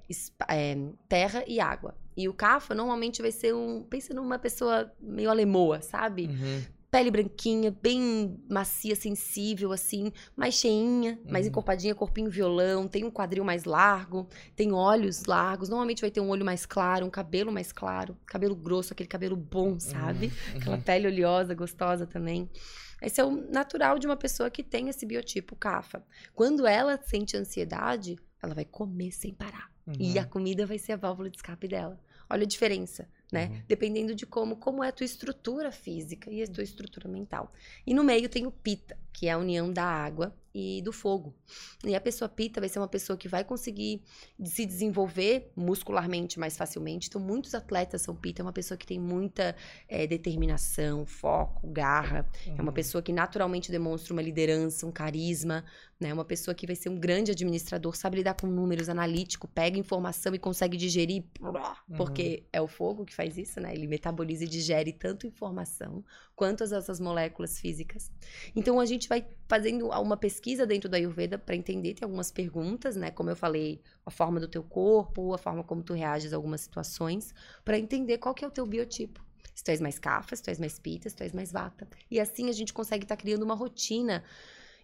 é terra e água. E o kafa normalmente vai ser um, pensa numa pessoa meio alemoa, sabe? Uhum pele branquinha, bem macia, sensível, assim, mais cheinha, mais uhum. encorpadinha, corpinho violão, tem um quadril mais largo, tem olhos largos, normalmente vai ter um olho mais claro, um cabelo mais claro, cabelo grosso, aquele cabelo bom, sabe? Uhum. Aquela uhum. pele oleosa, gostosa também. Esse é o natural de uma pessoa que tem esse biotipo CAFA. Quando ela sente ansiedade, ela vai comer sem parar. Uhum. E a comida vai ser a válvula de escape dela. Olha a diferença né? Uhum. Dependendo de como, como é a tua estrutura física e a tua estrutura mental. E no meio tem o pita, que é a união da água e do fogo. E a pessoa pita vai ser uma pessoa que vai conseguir se desenvolver muscularmente mais facilmente. Então, muitos atletas são pita, é uma pessoa que tem muita é, determinação, foco, garra. Uhum. É uma uhum. pessoa que naturalmente demonstra uma liderança, um carisma, né? Uma pessoa que vai ser um grande administrador, sabe lidar com números, analítico, pega informação e consegue digerir, porque uhum. é o fogo que faz isso, né? Ele metaboliza e digere tanto informação quanto essas moléculas físicas. Então, a gente vai fazendo uma pesquisa dentro da Ayurveda para entender, tem algumas perguntas, né? Como eu falei, a forma do teu corpo, a forma como tu reages a algumas situações, para entender qual que é o teu biotipo. Se tu és mais kapha, se tu és mais pita, se tu és mais vata. E assim a gente consegue estar tá criando uma rotina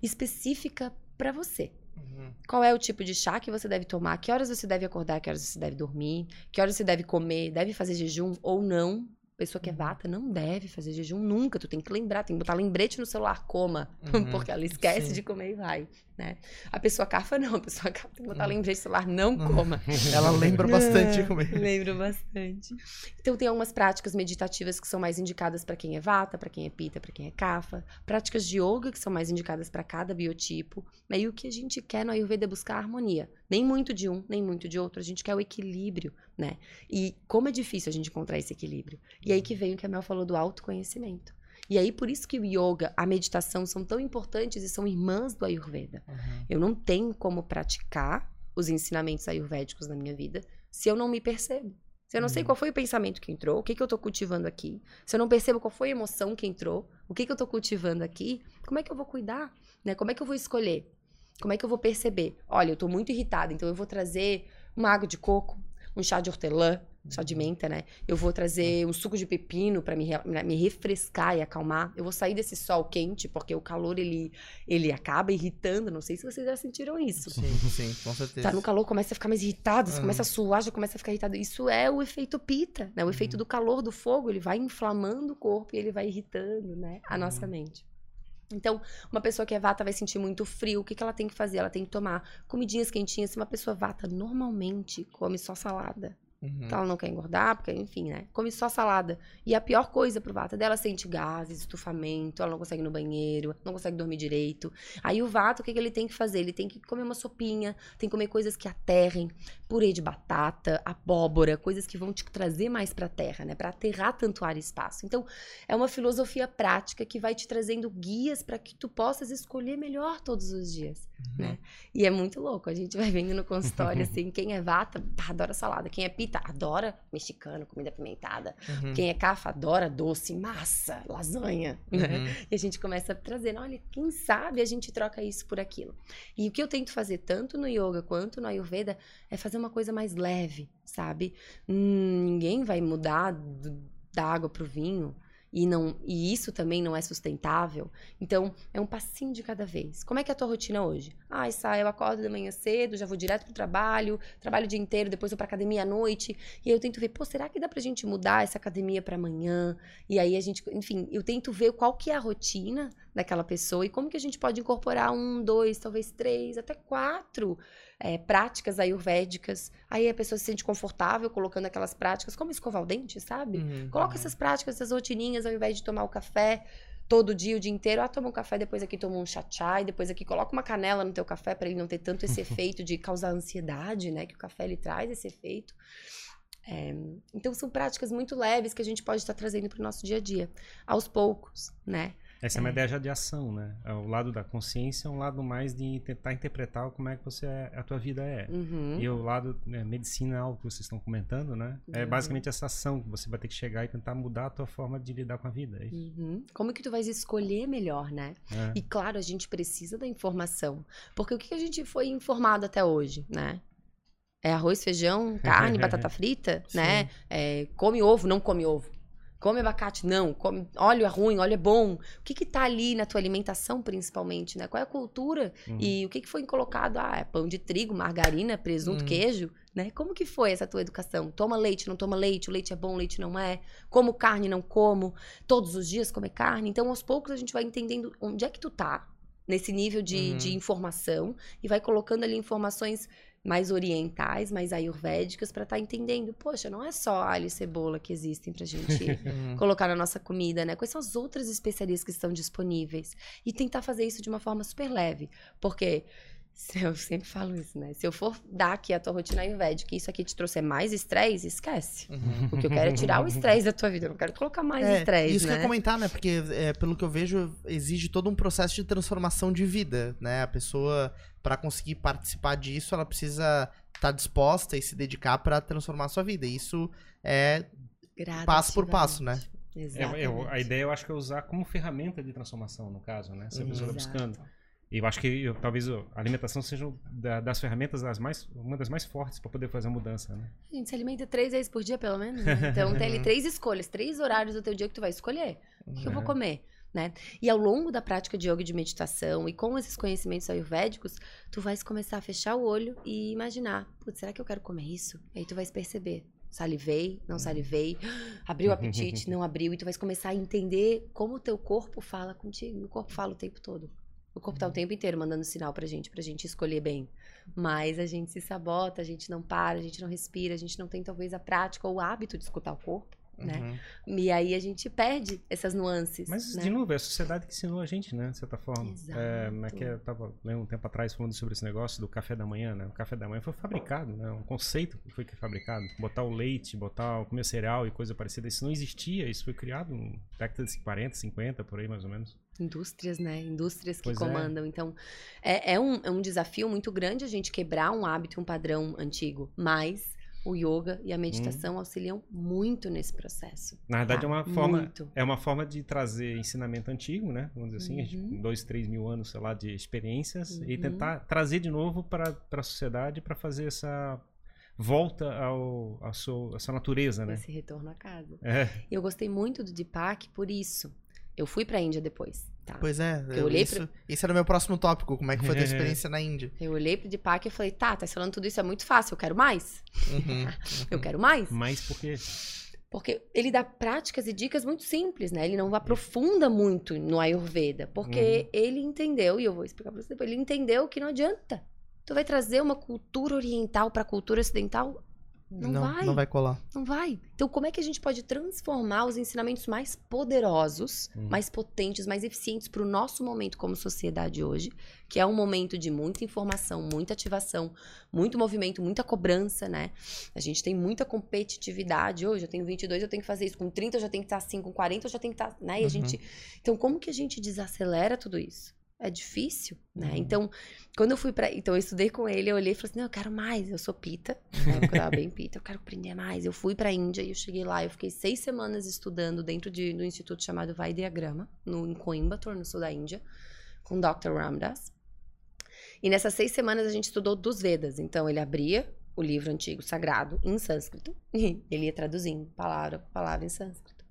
específica para você. Uhum. Qual é o tipo de chá que você deve tomar? Que horas você deve acordar? Que horas você deve dormir? Que horas você deve comer? Deve fazer jejum ou não? Pessoa que é uhum. vata não deve fazer jejum nunca. Tu tem que lembrar, tem que botar lembrete no celular, coma. Uhum, porque ela esquece sim. de comer e vai, né? A pessoa cafa não, a pessoa cafa tem que botar uhum. lembrete no celular, não uhum. coma. ela lembra bastante de comer. Lembra bastante. Então tem algumas práticas meditativas que são mais indicadas para quem é vata, para quem é pita, para quem é cafa. Práticas de yoga que são mais indicadas para cada biotipo. Né? E o que a gente quer no Ayurveda é buscar harmonia. Nem muito de um, nem muito de outro. A gente quer o equilíbrio, né? E como é difícil a gente encontrar esse equilíbrio. E aí que vem o que a Mel falou do autoconhecimento. E aí, por isso que o yoga, a meditação são tão importantes e são irmãs do Ayurveda. Uhum. Eu não tenho como praticar os ensinamentos ayurvédicos na minha vida se eu não me percebo. Se eu não uhum. sei qual foi o pensamento que entrou, o que, que eu estou cultivando aqui, se eu não percebo qual foi a emoção que entrou, o que, que eu estou cultivando aqui, como é que eu vou cuidar? Né? Como é que eu vou escolher? Como é que eu vou perceber? Olha, eu tô muito irritada, então eu vou trazer uma água de coco, um chá de hortelã, chá de menta, né? Eu vou trazer um suco de pepino para me, me refrescar e acalmar. Eu vou sair desse sol quente, porque o calor ele, ele acaba irritando. Não sei se vocês já sentiram isso. Sim, sim, com certeza. Tá no calor, começa a ficar mais irritado, você começa a suar, já começa a ficar irritado. Isso é o efeito pita, né? O uhum. efeito do calor do fogo, ele vai inflamando o corpo e ele vai irritando, né? A nossa uhum. mente. Então, uma pessoa que é vata vai sentir muito frio. O que, que ela tem que fazer? Ela tem que tomar comidinhas quentinhas. Se uma pessoa vata normalmente come só salada, Uhum. Então ela não quer engordar, porque, enfim, né? Come só salada. E a pior coisa pro Vata dela sente gases, estufamento, ela não consegue ir no banheiro, não consegue dormir direito. Aí o Vata, o que, que ele tem que fazer? Ele tem que comer uma sopinha, tem que comer coisas que aterrem, purê de batata, abóbora, coisas que vão te trazer mais pra terra, né? Pra aterrar tanto ar e espaço. Então, é uma filosofia prática que vai te trazendo guias para que tu possas escolher melhor todos os dias, uhum. né? E é muito louco. A gente vai vendo no consultório, assim, quem é Vata, adora salada. Quem é Pita, adora mexicano, comida apimentada. Uhum. Quem é cafa adora doce, massa, lasanha, né? uhum. né? E a gente começa a trazer, olha, quem sabe a gente troca isso por aquilo. E o que eu tento fazer tanto no yoga quanto no ayurveda é fazer uma coisa mais leve, sabe? Hum, ninguém vai mudar do, da água pro vinho e não e isso também não é sustentável. Então, é um passinho de cada vez. Como é que é a tua rotina hoje? Ah, sai, eu acordo de manhã cedo, já vou direto pro trabalho, trabalho o dia inteiro, depois vou pra academia à noite. E aí eu tento ver, pô, será que dá pra gente mudar essa academia para amanhã? E aí a gente, enfim, eu tento ver qual que é a rotina daquela pessoa e como que a gente pode incorporar um, dois, talvez três, até quatro é, práticas ayurvédicas. Aí a pessoa se sente confortável colocando aquelas práticas, como escovar o dente, sabe? Uhum. Coloca essas práticas, essas rotininhas, ao invés de tomar o café todo dia, o dia inteiro. Ah, toma um café, depois aqui toma um chá e depois aqui coloca uma canela no teu café para ele não ter tanto esse efeito de causar ansiedade, né? Que o café ele traz esse efeito. É, então são práticas muito leves que a gente pode estar trazendo para o nosso dia a dia, aos poucos, né? Essa é uma é. ideia já de ação, né? É o lado da consciência é um lado mais de tentar interpretar como é que você é, a tua vida é. Uhum. E o lado né, medicinal que vocês estão comentando, né? É uhum. basicamente essa ação que você vai ter que chegar e tentar mudar a tua forma de lidar com a vida. É uhum. Como que tu vais escolher melhor, né? É. E claro, a gente precisa da informação. Porque o que a gente foi informado até hoje, né? É arroz, feijão, carne, batata frita, né? É, come ovo, não come ovo. Come abacate? Não. Come... Óleo é ruim, óleo é bom. O que que tá ali na tua alimentação, principalmente, né? Qual é a cultura? Uhum. E o que que foi colocado? Ah, é pão de trigo, margarina, presunto, uhum. queijo, né? Como que foi essa tua educação? Toma leite, não toma leite, o leite é bom, o leite não é. Como carne, não como. Todos os dias comer carne. Então, aos poucos, a gente vai entendendo onde é que tu tá nesse nível de, uhum. de informação e vai colocando ali informações mais orientais, mais ayurvédicas, para estar tá entendendo, poxa, não é só alho e cebola que existem pra gente uhum. colocar na nossa comida, né? Quais são as outras especiarias que estão disponíveis? E tentar fazer isso de uma forma super leve, porque eu sempre falo isso, né? Se eu for dar aqui a tua rotina ayurvédica e isso aqui te trouxer mais estresse, esquece. Uhum. O que eu quero é tirar o estresse da tua vida. Eu não quero colocar mais é, estresse. Isso né? que eu ia comentar, né? Porque, é, pelo que eu vejo, exige todo um processo de transformação de vida, né? A pessoa, para conseguir participar disso, ela precisa estar tá disposta e se dedicar para transformar a sua vida. E isso é passo por passo, né? É, eu, a ideia eu acho que é usar como ferramenta de transformação, no caso, né? Se a pessoa está buscando. E eu acho que eu, talvez a alimentação seja da, das ferramentas das mais, uma das mais fortes para poder fazer a mudança, né? A gente se alimenta três vezes por dia, pelo menos. Né? Então tem ali três escolhas, três horários do teu dia que tu vai escolher. O que, que eu vou é. comer? Né? E ao longo da prática de yoga e de meditação e com esses conhecimentos ayurvédicos, tu vais começar a fechar o olho e imaginar, putz, será que eu quero comer isso? Aí tu vais perceber, salivei, não salivei, abriu o apetite, não abriu, e tu vais começar a entender como o teu corpo fala contigo. O corpo fala o tempo todo. O corpo tá o tempo inteiro mandando sinal pra gente, pra gente escolher bem. Mas a gente se sabota, a gente não para, a gente não respira, a gente não tem talvez a prática ou o hábito de escutar o corpo. Né? Uhum. E aí a gente perde essas nuances. Mas, né? de novo, é a sociedade que ensinou a gente, né? De certa forma. Exato. É, é que eu tava lendo um tempo atrás falando sobre esse negócio do café da manhã, né? O café da manhã foi fabricado, né? Um conceito que foi fabricado. Botar o leite, botar, comer cereal e coisa parecida. Isso não existia, isso foi criado na década de 40, 50, por aí mais ou menos. Indústrias, né? Indústrias que pois é. comandam. É. Então, é, é, um, é um desafio muito grande a gente quebrar um hábito, um padrão antigo. Mas o yoga e a meditação hum. auxiliam muito nesse processo. Na verdade, tá? é uma forma muito. é uma forma de trazer ensinamento antigo, né? Vamos dizer assim, uhum. dois, três mil anos, sei lá, de experiências uhum. e tentar trazer de novo para a sociedade para fazer essa volta ao, ao seu, à sua natureza, né? Esse retorno à casa. É. Eu gostei muito do Deepak por isso. Eu fui pra Índia depois. Tá? Pois é, eu, eu olhei isso, pra... esse era o meu próximo tópico, como é que foi a tua experiência na Índia? Eu olhei pro Deepak e falei, tá, tá falando tudo isso é muito fácil, eu quero mais. Uhum, uhum. eu quero mais. Mais porque... Porque ele dá práticas e dicas muito simples, né? Ele não aprofunda muito no Ayurveda. Porque uhum. ele entendeu, e eu vou explicar pra você depois, ele entendeu que não adianta. Tu vai trazer uma cultura oriental pra cultura ocidental? Não, não, vai. Não vai colar. Não vai. Então, como é que a gente pode transformar os ensinamentos mais poderosos, hum. mais potentes, mais eficientes para o nosso momento como sociedade hoje, que é um momento de muita informação, muita ativação, muito movimento, muita cobrança, né? A gente tem muita competitividade hoje. Eu tenho 22, eu tenho que fazer isso. Com 30, eu já tenho que estar assim. Com 40, eu já tenho que estar. Né? E a uhum. gente. Então, como que a gente desacelera tudo isso? É difícil, né? Uhum. Então, quando eu fui para, então eu estudei com ele, eu olhei e falei assim: "Não, eu quero mais, eu sou pita". Época eu tava bem pita, eu quero aprender mais. Eu fui para Índia e eu cheguei lá, eu fiquei seis semanas estudando dentro de do instituto chamado Vaidiagrama, no em Coimbatore, no sul da Índia, com o Dr. Ramdas. E nessas seis semanas a gente estudou dos Vedas. Então ele abria o livro antigo sagrado em sânscrito e ele ia traduzindo palavra por palavra em sânscrito.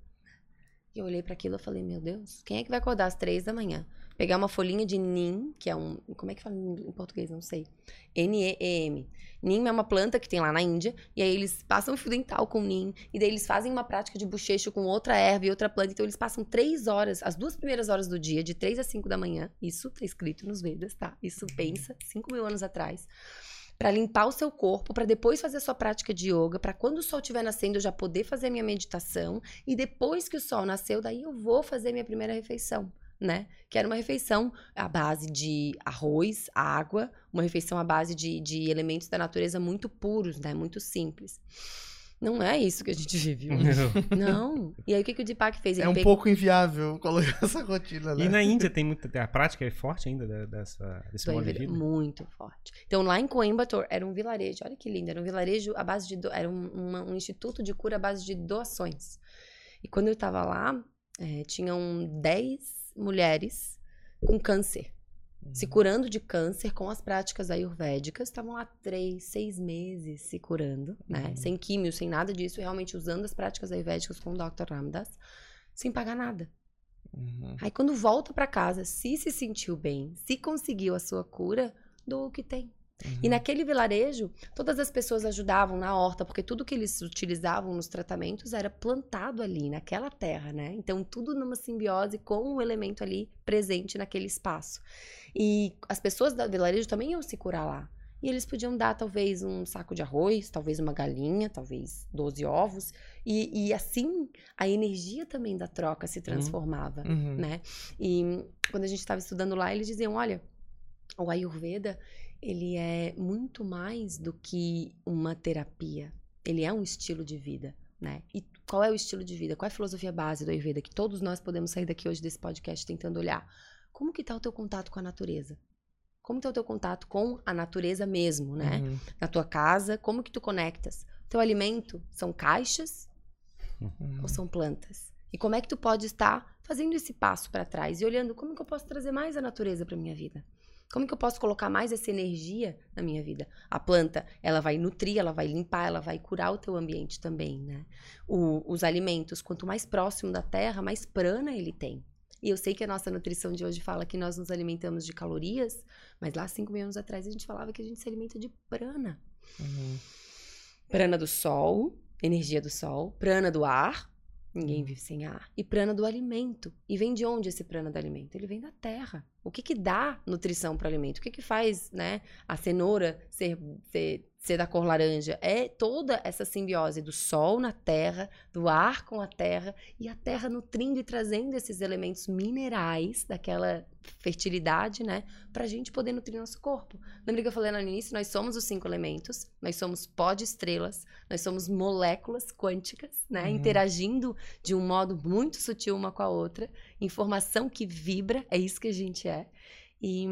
E eu olhei para aquilo e falei: "Meu Deus, quem é que vai acordar às três da manhã?" Pegar uma folhinha de NIM, que é um. Como é que fala em português? Não sei. N-E-E-M. NIM é uma planta que tem lá na Índia, e aí eles passam fio dental com NIM, e daí eles fazem uma prática de bochecho com outra erva e outra planta. Então eles passam três horas, as duas primeiras horas do dia, de três a cinco da manhã. Isso tá escrito nos Vedas, tá? Isso pensa, cinco mil anos atrás para limpar o seu corpo, para depois fazer a sua prática de yoga, para quando o sol estiver nascendo eu já poder fazer a minha meditação e depois que o sol nasceu, daí eu vou fazer minha primeira refeição né? Que era uma refeição à base de arroz, água, uma refeição à base de, de elementos da natureza muito puros, né? Muito simples. Não é isso que a gente vive hoje. Não. não. E aí o que, que o Deepak fez? Ele é um pegou... pouco inviável colocar essa rotina, né? E na Índia tem muita. A prática é forte ainda dessa, desse modo de vida? Muito forte. Então lá em Coimbatore era um vilarejo, olha que lindo, era um vilarejo à base de. Do... Era um, uma, um instituto de cura à base de doações. E quando eu tava lá, é, tinham 10 mulheres com câncer. Uhum. Se curando de câncer com as práticas ayurvédicas, estavam lá três, seis meses se curando, né? Uhum. Sem químio, sem nada disso, realmente usando as práticas ayurvédicas com o Dr. Ramdas, sem pagar nada. Uhum. Aí quando volta para casa, se se sentiu bem, se conseguiu a sua cura, do o que tem. Uhum. E naquele vilarejo, todas as pessoas ajudavam na horta, porque tudo que eles utilizavam nos tratamentos era plantado ali, naquela terra, né? Então, tudo numa simbiose com o elemento ali presente naquele espaço. E as pessoas do vilarejo também iam se curar lá. E eles podiam dar, talvez, um saco de arroz, talvez uma galinha, talvez 12 ovos. E, e assim, a energia também da troca se uhum. transformava, uhum. né? E quando a gente estava estudando lá, eles diziam, olha, o Ayurveda ele é muito mais do que uma terapia. Ele é um estilo de vida, né? E qual é o estilo de vida? Qual é a filosofia base do Ayurveda que todos nós podemos sair daqui hoje desse podcast tentando olhar? Como que tá o teu contato com a natureza? Como tá o teu contato com a natureza mesmo, né? Uhum. Na tua casa, como que tu conectas? Teu alimento são caixas uhum. ou são plantas? E como é que tu pode estar fazendo esse passo para trás e olhando como que eu posso trazer mais a natureza para minha vida? Como que eu posso colocar mais essa energia na minha vida? A planta, ela vai nutrir, ela vai limpar, ela vai curar o teu ambiente também, né? O, os alimentos, quanto mais próximo da terra, mais prana ele tem. E eu sei que a nossa nutrição de hoje fala que nós nos alimentamos de calorias, mas lá cinco mil anos atrás a gente falava que a gente se alimenta de prana. Uhum. Prana do sol, energia do sol, prana do ar, Ninguém vive sem ar. E prana do alimento. E vem de onde esse prana do alimento? Ele vem da terra. O que que dá nutrição para o alimento? O que que faz, né, a cenoura ser, ser ser da cor laranja. É toda essa simbiose do sol na terra, do ar com a terra e a terra nutrindo e trazendo esses elementos minerais daquela fertilidade, né, pra gente poder nutrir nosso corpo. Lembra que eu falei no início? Nós somos os cinco elementos, nós somos pó de estrelas, nós somos moléculas quânticas, né, uhum. interagindo de um modo muito sutil uma com a outra, informação que vibra, é isso que a gente é. E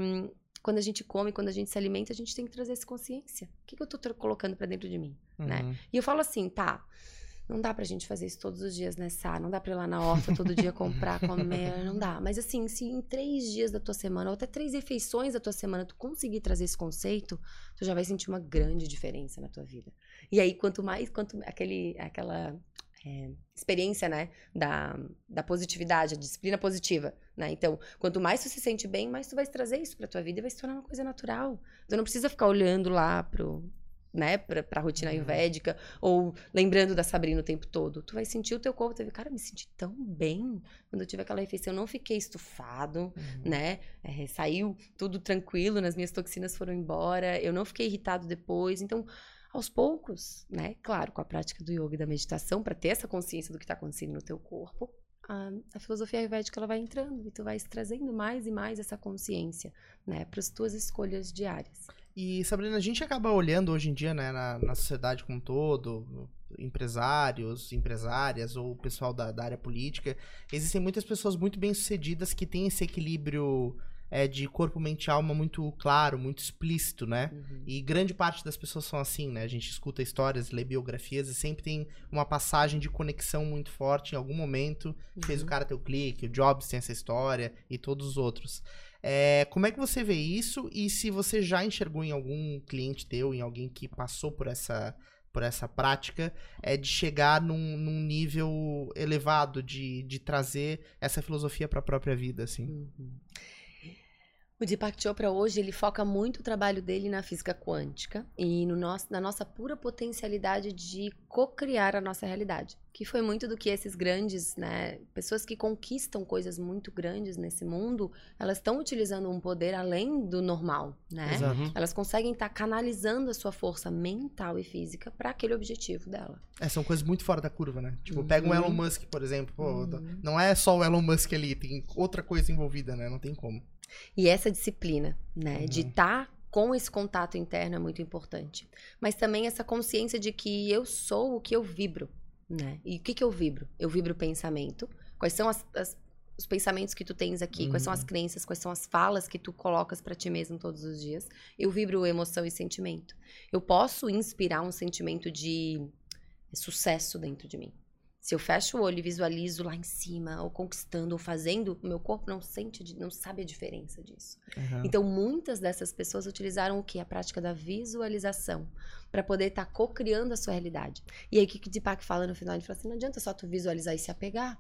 quando a gente come, quando a gente se alimenta, a gente tem que trazer essa consciência. O que, que eu tô colocando para dentro de mim, né? uhum. né? E eu falo assim, tá, não dá pra gente fazer isso todos os dias, né, Sá? Não dá pra ir lá na horta todo dia comprar, comer, não dá. Mas assim, se em três dias da tua semana, ou até três refeições da tua semana, tu conseguir trazer esse conceito, tu já vai sentir uma grande diferença na tua vida. E aí, quanto mais, quanto aquele, aquela é, experiência, né, da, da positividade, a disciplina positiva, né? Então, quanto mais tu se sente bem, mais tu vai trazer isso pra tua vida e vai se tornar uma coisa natural. Tu não precisa ficar olhando lá pro, né, pra, pra rotina uhum. ayurvédica, ou lembrando da Sabrina o tempo todo. Tu vai sentir o teu corpo, teve, cara, me senti tão bem quando eu tive aquela refeição, eu não fiquei estufado, uhum. né, é, saiu tudo tranquilo, nas minhas toxinas foram embora, eu não fiquei irritado depois, então aos poucos, né? Claro, com a prática do yoga e da meditação, para ter essa consciência do que está acontecendo no teu corpo, a, a, filosofia ayurvédica ela vai entrando e tu vai trazendo mais e mais essa consciência, né, para as tuas escolhas diárias. E Sabrina, a gente acaba olhando hoje em dia, né, na, na sociedade como um todo, empresários, empresárias ou pessoal da, da área política, existem muitas pessoas muito bem sucedidas que têm esse equilíbrio é, de corpo, mente e alma muito claro, muito explícito, né? Uhum. E grande parte das pessoas são assim, né? A gente escuta histórias, lê biografias e sempre tem uma passagem de conexão muito forte em algum momento uhum. fez o uhum. cara ter o clique, o Jobs tem essa história e todos os outros. É, como é que você vê isso e se você já enxergou em algum cliente teu, em alguém que passou por essa por essa prática é de chegar num, num nível elevado de, de trazer essa filosofia para a própria vida assim uhum. O Deepak Chopra hoje ele foca muito o trabalho dele na física quântica e no nosso, na nossa pura potencialidade de co-criar a nossa realidade, que foi muito do que esses grandes, né, pessoas que conquistam coisas muito grandes nesse mundo, elas estão utilizando um poder além do normal, né? Exato. Uhum. Elas conseguem estar tá canalizando a sua força mental e física para aquele objetivo dela. É, são coisas muito fora da curva, né? Tipo, uhum. pega um Elon Musk, por exemplo, pô, uhum. não é só o Elon Musk ali, tem outra coisa envolvida, né? Não tem como. E essa disciplina, né, uhum. de estar tá com esse contato interno é muito importante. Mas também essa consciência de que eu sou o que eu vibro, né? E o que, que eu vibro? Eu vibro pensamento. Quais são as, as, os pensamentos que tu tens aqui? Uhum. Quais são as uhum. crenças? Quais são as falas que tu colocas para ti mesmo todos os dias? Eu vibro emoção e sentimento. Eu posso inspirar um sentimento de sucesso dentro de mim. Se eu fecho o olho e visualizo lá em cima, ou conquistando, ou fazendo, o meu corpo não sente, não sabe a diferença disso. Uhum. Então, muitas dessas pessoas utilizaram o que? A prática da visualização, para poder estar tá co-criando a sua realidade. E aí, o que o Deepak fala no final? Ele fala assim: não adianta só tu visualizar e se apegar.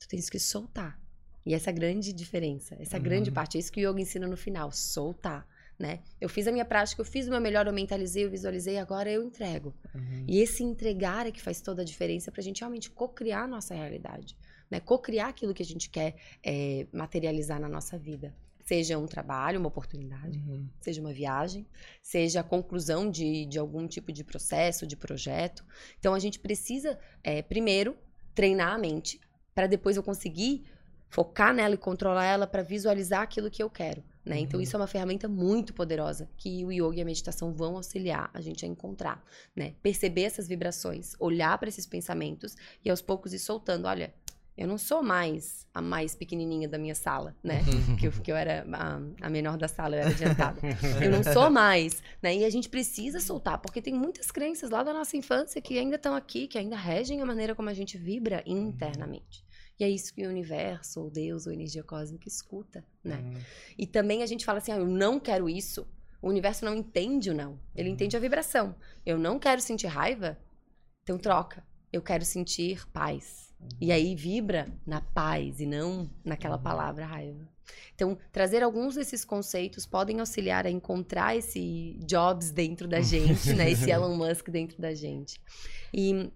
Tu tens que soltar. E essa é a grande diferença, essa uhum. grande parte, é isso que o yoga ensina no final: soltar né? Eu fiz a minha prática, eu fiz o meu melhor, eu mentalizei, eu visualizei, agora eu entrego. Uhum. E esse entregar é que faz toda a diferença pra gente realmente co-criar a nossa realidade, né? Co-criar aquilo que a gente quer é, materializar na nossa vida. Seja um trabalho, uma oportunidade, uhum. seja uma viagem, seja a conclusão de, de algum tipo de processo, de projeto. Então a gente precisa, é, primeiro, treinar a mente para depois eu conseguir focar nela e controlar ela para visualizar aquilo que eu quero. Né? Então, uhum. Isso é uma ferramenta muito poderosa que o yoga e a meditação vão auxiliar a gente a encontrar. Né? Perceber essas vibrações, olhar para esses pensamentos e aos poucos ir soltando. Olha, eu não sou mais a mais pequenininha da minha sala, né? Uhum. que, eu, que eu era a, a, menor da sala, eu era adiantada. eu não sou mais, né? E a gente precisa soltar, porque tem muitas crenças lá da nossa infância que ainda estão aqui, que ainda regem a maneira como a gente vibra internamente. E é isso que o universo, ou Deus, ou energia cósmica escuta, né? Uhum. E também a gente fala assim, ah, eu não quero isso. O universo não entende o não. Ele uhum. entende a vibração. Eu não quero sentir raiva, então troca. Eu quero sentir paz. Uhum. E aí vibra na paz e não naquela uhum. palavra raiva. Então, trazer alguns desses conceitos podem auxiliar a encontrar esse Jobs dentro da gente, né? Esse Elon Musk dentro da gente. E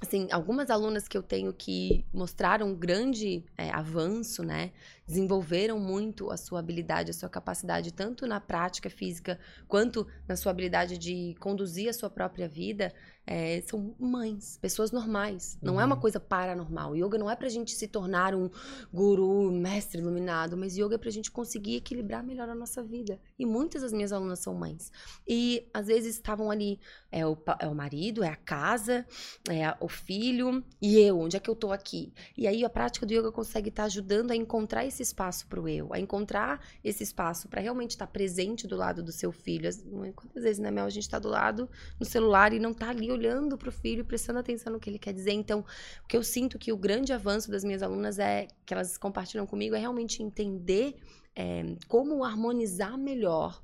assim, algumas alunas que eu tenho que mostraram um grande é, avanço, né? Desenvolveram muito a sua habilidade, a sua capacidade, tanto na prática física quanto na sua habilidade de conduzir a sua própria vida, é, são mães, pessoas normais. Não uhum. é uma uhum. coisa paranormal. Yoga não é pra gente se tornar um guru, mestre iluminado, mas yoga é pra gente conseguir equilibrar melhor a nossa vida. E muitas das minhas alunas são mães. E às vezes estavam ali, é o, é o marido, é a casa, é o filho, e eu, onde é que eu tô aqui? E aí a prática do yoga consegue estar tá ajudando a encontrar esse espaço pro eu, a encontrar esse espaço para realmente estar tá presente do lado do seu filho. Quantas vezes, né, Mel, a gente tá do lado no celular e não tá ali olhando para o filho, prestando atenção no que ele quer dizer. Então, o que eu sinto que o grande avanço das minhas alunas é que elas compartilham comigo é realmente entender é, como harmonizar melhor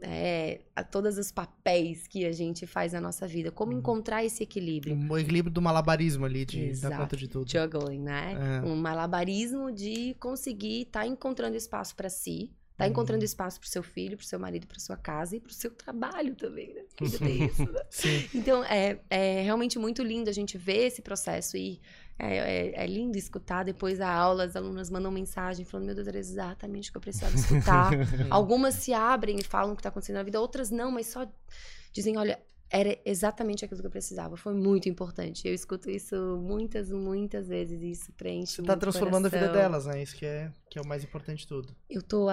é, a todos os papéis que a gente faz na nossa vida. Como uhum. encontrar esse equilíbrio? O equilíbrio do malabarismo ali, de Exato. dar conta de tudo. Juggling, né? É. Um malabarismo de conseguir estar tá encontrando espaço para si, tá uhum. encontrando espaço para seu filho, para seu marido, para sua casa e para o seu trabalho também, né? Porque tem isso, né? Então, é, é realmente muito lindo a gente ver esse processo e é, é, é, lindo escutar. Depois da aula, as alunas mandam mensagem falando: Meu Deus, era exatamente o que eu precisava escutar. Algumas se abrem e falam o que está acontecendo na vida, outras não, mas só dizem: Olha, era exatamente aquilo que eu precisava. Foi muito importante. Eu escuto isso muitas, muitas vezes e isso preenche. Você está transformando coração. a vida delas, né? Isso que é, que é o mais importante de tudo. Eu estou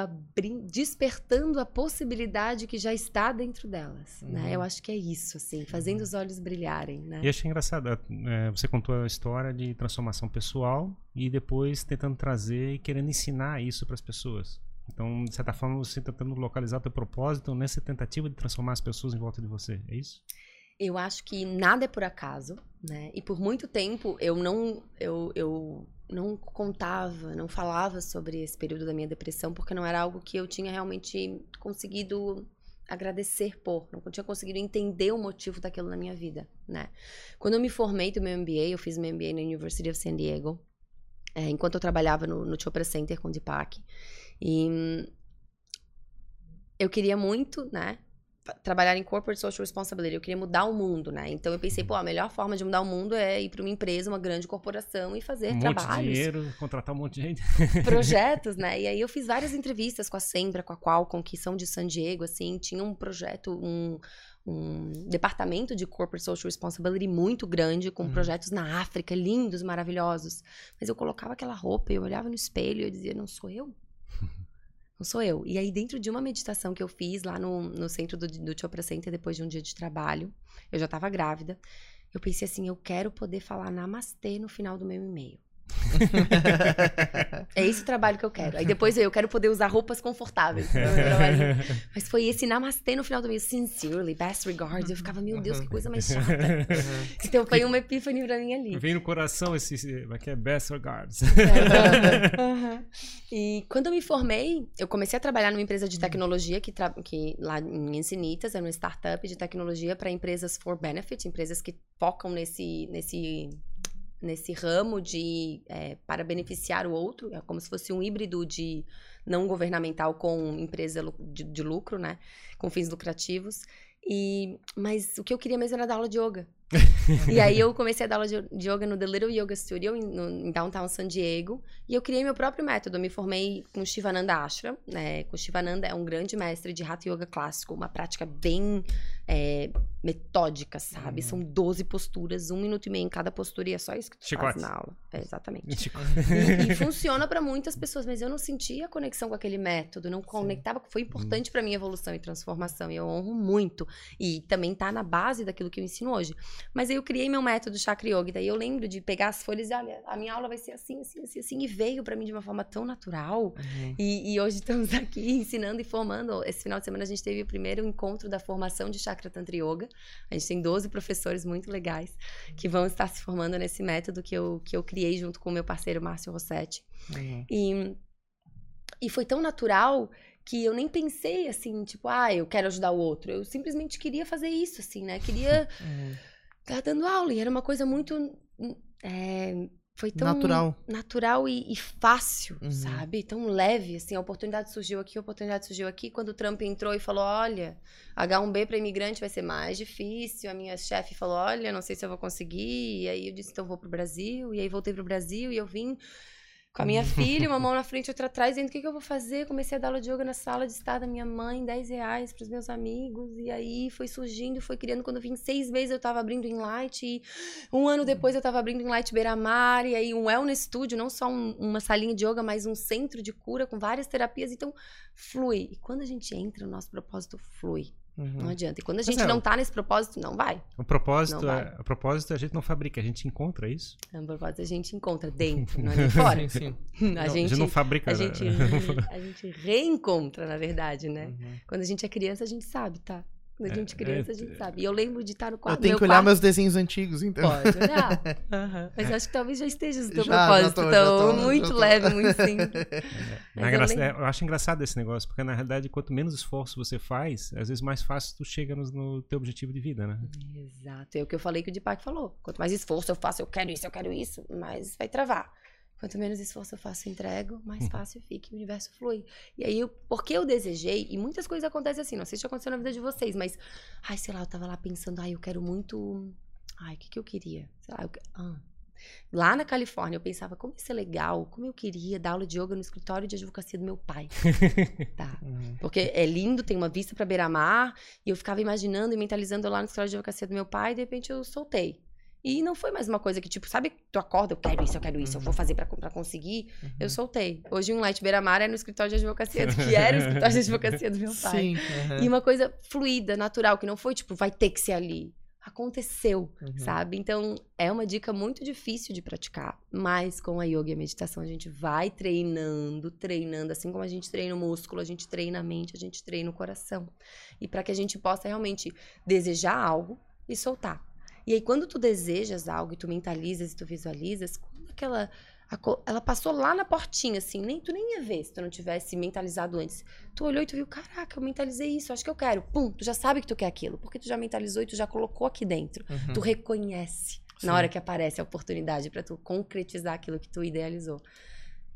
despertando a possibilidade que já está dentro delas. Né? Uhum. Né? Eu acho que é isso, assim, fazendo os olhos brilharem. Né? E achei engraçado. É, você contou a história de transformação pessoal e depois tentando trazer e querendo ensinar isso para as pessoas. Então, de certa forma, você está tentando localizar teu propósito nessa tentativa de transformar as pessoas em volta de você. É isso? Eu acho que nada é por acaso, né? E por muito tempo eu não eu, eu não contava, não falava sobre esse período da minha depressão porque não era algo que eu tinha realmente conseguido agradecer por, não tinha conseguido entender o motivo daquilo na minha vida, né? Quando eu me formei do meu MBA, eu fiz meu MBA na University of San Diego, é, enquanto eu trabalhava no, no Chopra Center com o Deepak. E eu queria muito, né? Trabalhar em corporate social responsibility, eu queria mudar o mundo, né? Então eu pensei, pô, a melhor forma de mudar o mundo é ir para uma empresa, uma grande corporação e fazer um trabalhos. Monte de dinheiro, contratar um monte de gente. Projetos, né? E aí eu fiz várias entrevistas com a Sembra, com a Qualcomm, que são de San Diego, assim, tinha um projeto, um, um departamento de corporate social responsibility muito grande, com uhum. projetos na África, lindos, maravilhosos. Mas eu colocava aquela roupa, eu olhava no espelho e eu dizia, não sou eu? Não sou eu. E aí, dentro de uma meditação que eu fiz lá no, no centro do, do Chopra Center, depois de um dia de trabalho, eu já estava grávida, eu pensei assim, eu quero poder falar namastê no final do meu e-mail é esse o trabalho que eu quero. Aí depois eu quero poder usar roupas confortáveis. Mas foi esse namastê no final do mês. Sincerely, best regards. Eu ficava, meu Deus, que coisa mais chata. Então foi uma epífane pra mim ali. Vem no coração esse. Aqui é best regards. E quando eu me formei, eu comecei a trabalhar numa empresa de tecnologia que, que lá em Encinitas, era uma startup de tecnologia para empresas for benefit, empresas que focam nesse, nesse nesse ramo de é, para beneficiar o outro, é como se fosse um híbrido de não governamental com empresa de, de lucro, né, com fins lucrativos. E, mas o que eu queria mesmo era dar aula de yoga. e aí eu comecei a dar aula de, yoga no The Little Yoga Studio, em, no, em downtown San Diego. E eu criei meu próprio método. Eu me formei com Shivananda Ashram. Né? Com Shivananda é um grande mestre de Hatha Yoga clássico. Uma prática bem é, metódica, sabe? Uhum. São 12 posturas, um minuto e meio em cada postura. E é só isso que tu Chicote. faz na aula. É, exatamente. E, e, funciona para muitas pessoas. Mas eu não sentia conexão com aquele método. Não conectava. Foi importante uhum. para minha evolução e transformação. E eu honro muito. E também tá na base daquilo que eu ensino hoje. Mas aí eu criei meu método Chakra Yoga. Daí eu lembro de pegar as folhas e, olha, a minha aula vai ser assim, assim, assim, assim. E veio para mim de uma forma tão natural. Uhum. E, e, hoje estamos aqui ensinando e formando. Esse final de semana a gente teve o primeiro encontro da formação de Chakra Tantra Yoga. A gente tem 12 professores muito legais que vão estar se formando nesse método que eu, que eu criei junto com o meu parceiro Márcio Rossetti. Uhum. E, e foi tão natural que eu nem pensei assim, tipo, ah, eu quero ajudar o outro. Eu simplesmente queria fazer isso, assim, né? Queria. Uhum tá dando aula. E era uma coisa muito. É, foi tão natural, natural e, e fácil, uhum. sabe? Tão leve, assim, a oportunidade surgiu aqui, a oportunidade surgiu aqui. Quando o Trump entrou e falou, olha, H1B para imigrante vai ser mais difícil. A minha chefe falou, olha, não sei se eu vou conseguir. E aí eu disse, então vou pro Brasil. E aí voltei pro Brasil e eu vim com a minha filha, uma mão na frente, outra atrás, dizendo o que, que eu vou fazer. Comecei a dar aula de yoga na sala de estar da minha mãe, 10 reais para os meus amigos. E aí foi surgindo, foi criando. Quando eu vim seis vezes, eu estava abrindo em Light. E um ano depois, eu estava abrindo em Light Beira-Mar. E aí um wellness studio, não só um, uma salinha de yoga, mas um centro de cura com várias terapias. Então, flui. E quando a gente entra, o nosso propósito flui. Uhum. Não adianta. E quando a gente é, não tá nesse propósito, não vai. O propósito, é, o propósito a gente não fabrica, a gente encontra isso? É, o propósito a gente encontra dentro, não é nem fora. sim, sim. A, não, gente, a gente não fabrica. A né? gente, a gente reencontra, na verdade, né? Uhum. Quando a gente é criança, a gente sabe, tá? Quando a gente é, criança, a gente sabe. E eu lembro de estar no quarto. Eu tenho que olhar quarto. meus desenhos antigos, então. Pode olhar. Uhum. Mas acho que talvez já esteja no teu já, propósito. Já tô, então, tô, muito leve, muito simples. É, eu, eu, acho engraçado esse negócio, porque na realidade, quanto menos esforço você faz, às vezes mais fácil tu chega no, no teu objetivo de vida, né? Exato. É o que eu falei que o Deepak falou. Quanto mais esforço eu faço, eu quero isso, eu quero isso, mais vai travar. Quanto menos esforço eu faço, entrego, mais uhum. fácil fica, o universo flui. E aí, eu, porque eu desejei, e muitas coisas acontecem assim, não sei se aconteceu na vida de vocês, mas, ai, sei lá, eu tava lá pensando, ai, eu quero muito. Ai, o que, que eu queria? Sei lá, eu, ah. Lá na Califórnia, eu pensava, como isso é legal, como eu queria dar aula de yoga no escritório de advocacia do meu pai. tá. Uhum. Porque é lindo, tem uma vista para beira-mar, e eu ficava imaginando e mentalizando lá no escritório de advocacia do meu pai, e de repente eu soltei. E não foi mais uma coisa que, tipo, sabe, tu acorda, eu quero isso, eu quero isso, eu vou uhum. fazer pra, pra conseguir. Uhum. Eu soltei. Hoje um Light Beira-Mar é no escritório de advocacia, que era o escritório de advocacia do meu pai. Sim. Uhum. E uma coisa fluida, natural, que não foi, tipo, vai ter que ser ali. Aconteceu, uhum. sabe? Então, é uma dica muito difícil de praticar, mas com a yoga e a meditação a gente vai treinando, treinando, assim como a gente treina o músculo, a gente treina a mente, a gente treina o coração. E para que a gente possa realmente desejar algo e soltar. E aí, quando tu desejas algo e tu mentalizas e tu visualizas, quando aquela. ela passou lá na portinha, assim, nem tu nem ia ver se tu não tivesse mentalizado antes. Tu olhou e tu viu, caraca, eu mentalizei isso, acho que eu quero. Pum, tu já sabe que tu quer aquilo, porque tu já mentalizou e tu já colocou aqui dentro. Uhum. Tu reconhece Sim. na hora que aparece a oportunidade para tu concretizar aquilo que tu idealizou.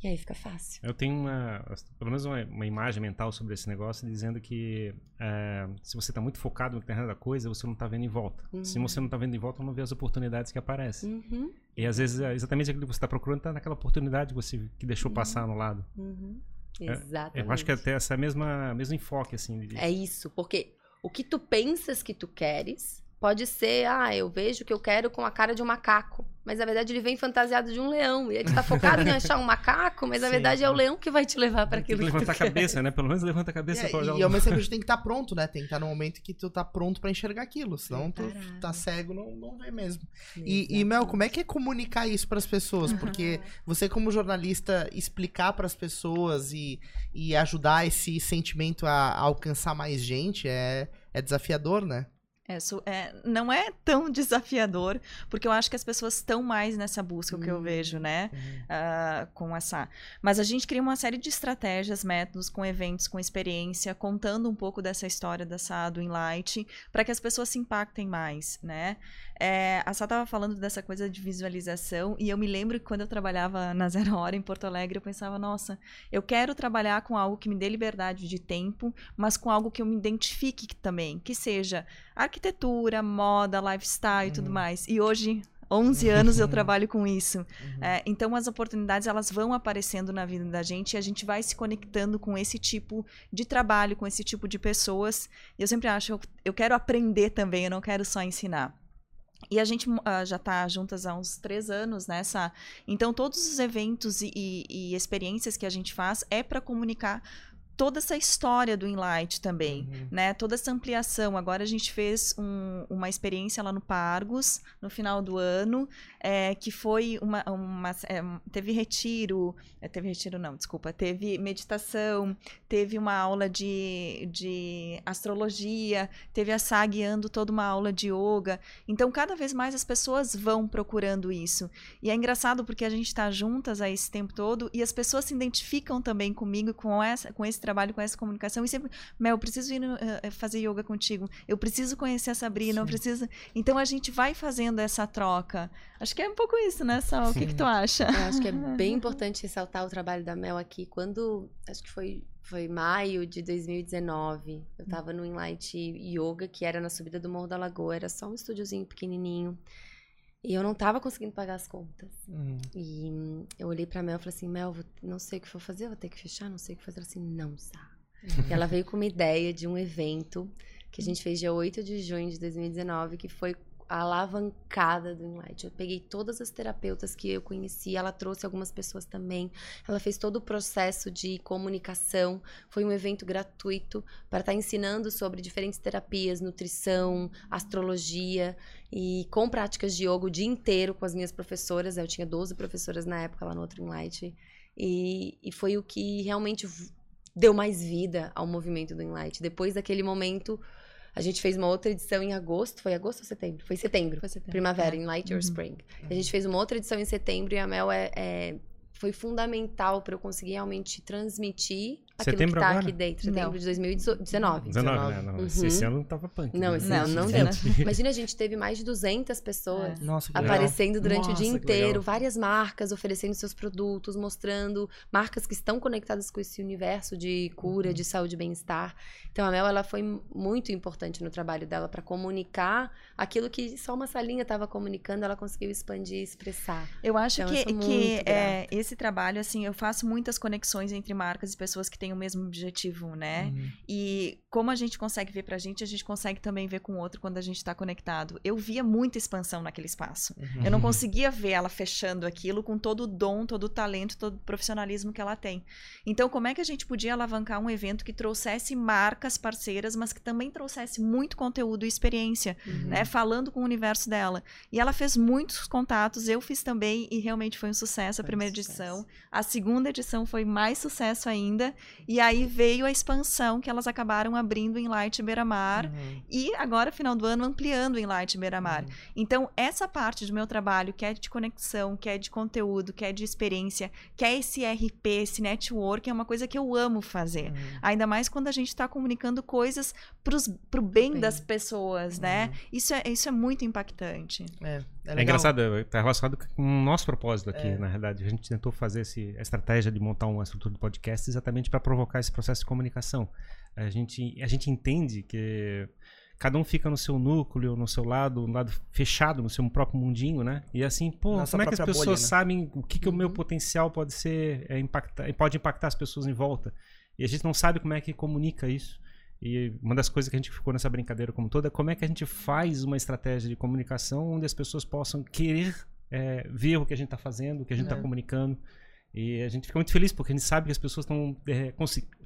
E aí fica fácil. Eu tenho uma, pelo menos uma, uma imagem mental sobre esse negócio, dizendo que é, se você está muito focado no terreno da coisa, você não está vendo em volta. Uhum. Se você não está vendo em volta, não vê as oportunidades que aparecem. Uhum. E às vezes é exatamente aquilo que você está procurando está naquela oportunidade que você que deixou uhum. passar no lado. Uhum. Exatamente. É, eu acho que é até essa mesma mesmo enfoque assim. De... É isso, porque o que tu pensas que tu queres Pode ser, ah, eu vejo que eu quero com a cara de um macaco. Mas na verdade ele vem fantasiado de um leão. E ele está focado em achar um macaco, mas na verdade é o leão que vai te levar para aquilo. Tem que levantar a cabeça, né? Pelo menos levanta a cabeça é, E ao mesmo tempo a gente tem que estar tá pronto, né? Tem que estar tá no momento que tu tá pronto para enxergar aquilo. Senão tu tá cego, não, não vê mesmo. E, e, Mel, como é que é comunicar isso para as pessoas? Porque você, como jornalista, explicar para as pessoas e, e ajudar esse sentimento a, a alcançar mais gente é, é desafiador, né? É, é, não é tão desafiador, porque eu acho que as pessoas estão mais nessa busca, o que eu uhum. vejo, né? Uhum. Uh, com essa. Mas a gente cria uma série de estratégias, métodos, com eventos, com experiência, contando um pouco dessa história dessa do Inlight, para que as pessoas se impactem mais, né? É, a Sá estava falando dessa coisa de visualização, e eu me lembro que quando eu trabalhava na Zero Hora em Porto Alegre, eu pensava, nossa, eu quero trabalhar com algo que me dê liberdade de tempo, mas com algo que eu me identifique também, que seja arquitetura, moda, lifestyle e tudo uhum. mais. E hoje, 11 anos eu trabalho com isso. Uhum. É, então as oportunidades elas vão aparecendo na vida da gente e a gente vai se conectando com esse tipo de trabalho, com esse tipo de pessoas. E eu sempre acho, eu, eu quero aprender também, eu não quero só ensinar. E a gente uh, já está juntas há uns três anos nessa. Então, todos os eventos e, e, e experiências que a gente faz é para comunicar toda essa história do Inlight também, uhum. né? Toda essa ampliação. Agora a gente fez um, uma experiência lá no Pargos no final do ano, é, que foi uma, uma é, teve retiro, é, teve retiro não, desculpa, teve meditação, teve uma aula de, de astrologia, teve a Sá guiando toda uma aula de yoga. Então cada vez mais as pessoas vão procurando isso. E é engraçado porque a gente está juntas a esse tempo todo e as pessoas se identificam também comigo com essa com esse trabalho com essa comunicação e sempre, Mel, eu preciso ir uh, fazer yoga contigo, eu preciso conhecer a Sabrina, Sim. eu preciso. Então a gente vai fazendo essa troca. Acho que é um pouco isso, né, Sal? O que, que tu acha? Eu acho que é bem importante ressaltar o trabalho da Mel aqui. Quando, acho que foi, foi maio de 2019, eu tava no Inlight Yoga, que era na subida do Morro da Lagoa, era só um estúdiozinho pequenininho. E eu não tava conseguindo pagar as contas. Uhum. E eu olhei pra Mel e falei assim: Mel, não sei o que for fazer, vou ter que fechar, não sei o que fazer. Ela assim: não, Sá. Uhum. E ela veio com uma ideia de um evento que a gente fez dia 8 de junho de 2019, que foi alavancada do Inlight. Eu peguei todas as terapeutas que eu conheci, ela trouxe algumas pessoas também. Ela fez todo o processo de comunicação. Foi um evento gratuito para estar tá ensinando sobre diferentes terapias, nutrição, astrologia e com práticas de yoga o dia inteiro com as minhas professoras. Eu tinha 12 professoras na época lá no outro Inlight. E, e foi o que realmente deu mais vida ao movimento do Inlight. Depois daquele momento A gente fez uma outra edição em agosto. Foi agosto ou setembro? Foi setembro. Foi setembro. Primavera, é. em Light Your uhum. Spring. A gente fez uma outra edição em setembro e a Mel é, é foi fundamental para eu conseguir realmente transmitir Setembro que tá agora? aqui dentro. Setembro não. de 2019. 19, né? Não, uhum. Esse ano não tava punk. Não, né? esse não, não deu. Imagina, a gente teve mais de 200 pessoas é. Nossa, aparecendo durante Nossa, o dia inteiro. Várias marcas oferecendo seus produtos, mostrando marcas que estão conectadas com esse universo de cura, uhum. de saúde e bem-estar. Então, a Mel, ela foi muito importante no trabalho dela para comunicar aquilo que só uma salinha estava comunicando, ela conseguiu expandir e expressar. Eu acho então, que, eu que é, esse trabalho, assim, eu faço muitas conexões entre marcas e pessoas que têm o mesmo objetivo, né? Uhum. E como a gente consegue ver pra gente, a gente consegue também ver com o outro quando a gente tá conectado. Eu via muita expansão naquele espaço. Uhum. Eu não conseguia ver ela fechando aquilo com todo o dom, todo o talento, todo o profissionalismo que ela tem. Então, como é que a gente podia alavancar um evento que trouxesse marcas parceiras, mas que também trouxesse muito conteúdo e experiência, uhum. né? Falando com o universo dela. E ela fez muitos contatos, eu fiz também, e realmente foi um sucesso a primeira edição. A segunda edição foi mais sucesso ainda. E aí veio a expansão que elas acabaram abrindo em Light Beira-Mar uhum. e agora, final do ano, ampliando em Light Beira-Mar. Uhum. Então, essa parte do meu trabalho, que é de conexão, que é de conteúdo, que é de experiência, que é esse RP, esse network, é uma coisa que eu amo fazer. Uhum. Ainda mais quando a gente está comunicando coisas para o bem, bem, das pessoas, né? Uhum. Isso é, isso é muito impactante. É. É, é engraçado, está relacionado com o nosso propósito aqui, é. na verdade. A gente tentou fazer esse, a estratégia de montar uma estrutura de podcast exatamente para provocar esse processo de comunicação. A gente, a gente entende que cada um fica no seu núcleo, no seu lado, no lado fechado, no seu próprio mundinho, né? E assim, pô, Nossa como é que as pessoas bolha, né? sabem o que, que uhum. o meu uhum. potencial pode ser, é, impactar, pode impactar as pessoas em volta? E a gente não sabe como é que comunica isso. E uma das coisas que a gente ficou nessa brincadeira como toda é como é que a gente faz uma estratégia de comunicação onde as pessoas possam querer é, ver o que a gente está fazendo, o que a gente está é. comunicando. E a gente fica muito feliz porque a gente sabe que as pessoas estão é,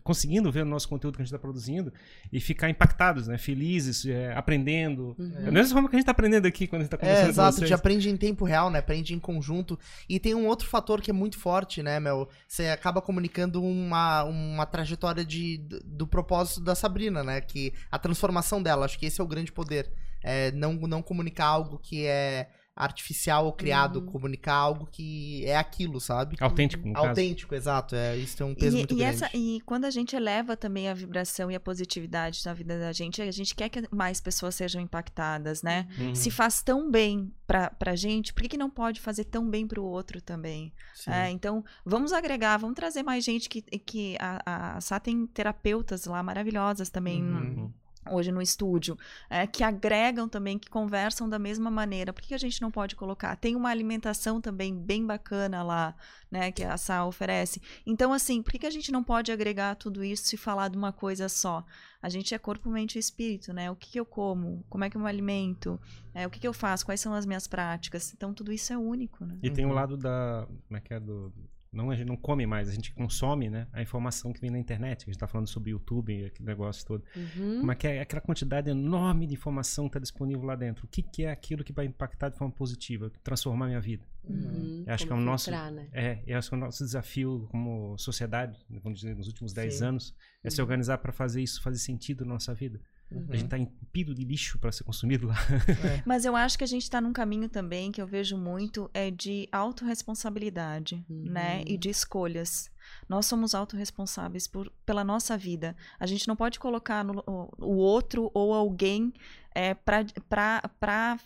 conseguindo ver o nosso conteúdo que a gente está produzindo e ficar impactados, né? Felizes, é, aprendendo. Uhum. É a mesma forma que a gente está aprendendo aqui quando a gente está conversando é, exato, a gente aprende em tempo real, né? Aprende em conjunto. E tem um outro fator que é muito forte, né, Mel? Você acaba comunicando uma, uma trajetória de, do, do propósito da Sabrina, né? Que a transformação dela, acho que esse é o grande poder. É não, não comunicar algo que é artificial ou criado, uhum. comunicar algo que é aquilo, sabe? Autêntico, no Autêntico, caso. exato. É, isso tem um peso e, muito e grande. Essa, e quando a gente eleva também a vibração e a positividade na vida da gente, a gente quer que mais pessoas sejam impactadas, né? Uhum. Se faz tão bem pra, pra gente, por que, que não pode fazer tão bem pro outro também? É, então, vamos agregar, vamos trazer mais gente que, que a, a Sá tem terapeutas lá maravilhosas também. Uhum hoje no estúdio, é, que agregam também, que conversam da mesma maneira. Por que a gente não pode colocar? Tem uma alimentação também bem bacana lá, né, que a Sal oferece. Então, assim, por que a gente não pode agregar tudo isso e falar de uma coisa só? A gente é corpo, mente e espírito, né? O que, que eu como? Como é que eu me alimento? É, o que, que eu faço? Quais são as minhas práticas? Então, tudo isso é único, né? E tem o um lado da... Como é que é? Do, não a gente não come mais, a gente consome, né, a informação que vem na internet. A gente está falando sobre YouTube, aquele negócio todo. Uhum. Como é que é aquela quantidade enorme de informação que está disponível lá dentro? O que, que é aquilo que vai impactar de forma positiva, transformar minha vida? Uhum. Eu acho que é o nosso, né? é, eu acho que é o nosso desafio como sociedade, vamos dizer, nos últimos 10 anos, é se uhum. organizar para fazer isso fazer sentido na nossa vida. Uhum. A gente está entupido de lixo para ser consumido lá. É. Mas eu acho que a gente está num caminho também que eu vejo muito é de autorresponsabilidade, uhum. né? E de escolhas. Nós somos autorresponsáveis por, pela nossa vida. A gente não pode colocar no, o, o outro ou alguém é, para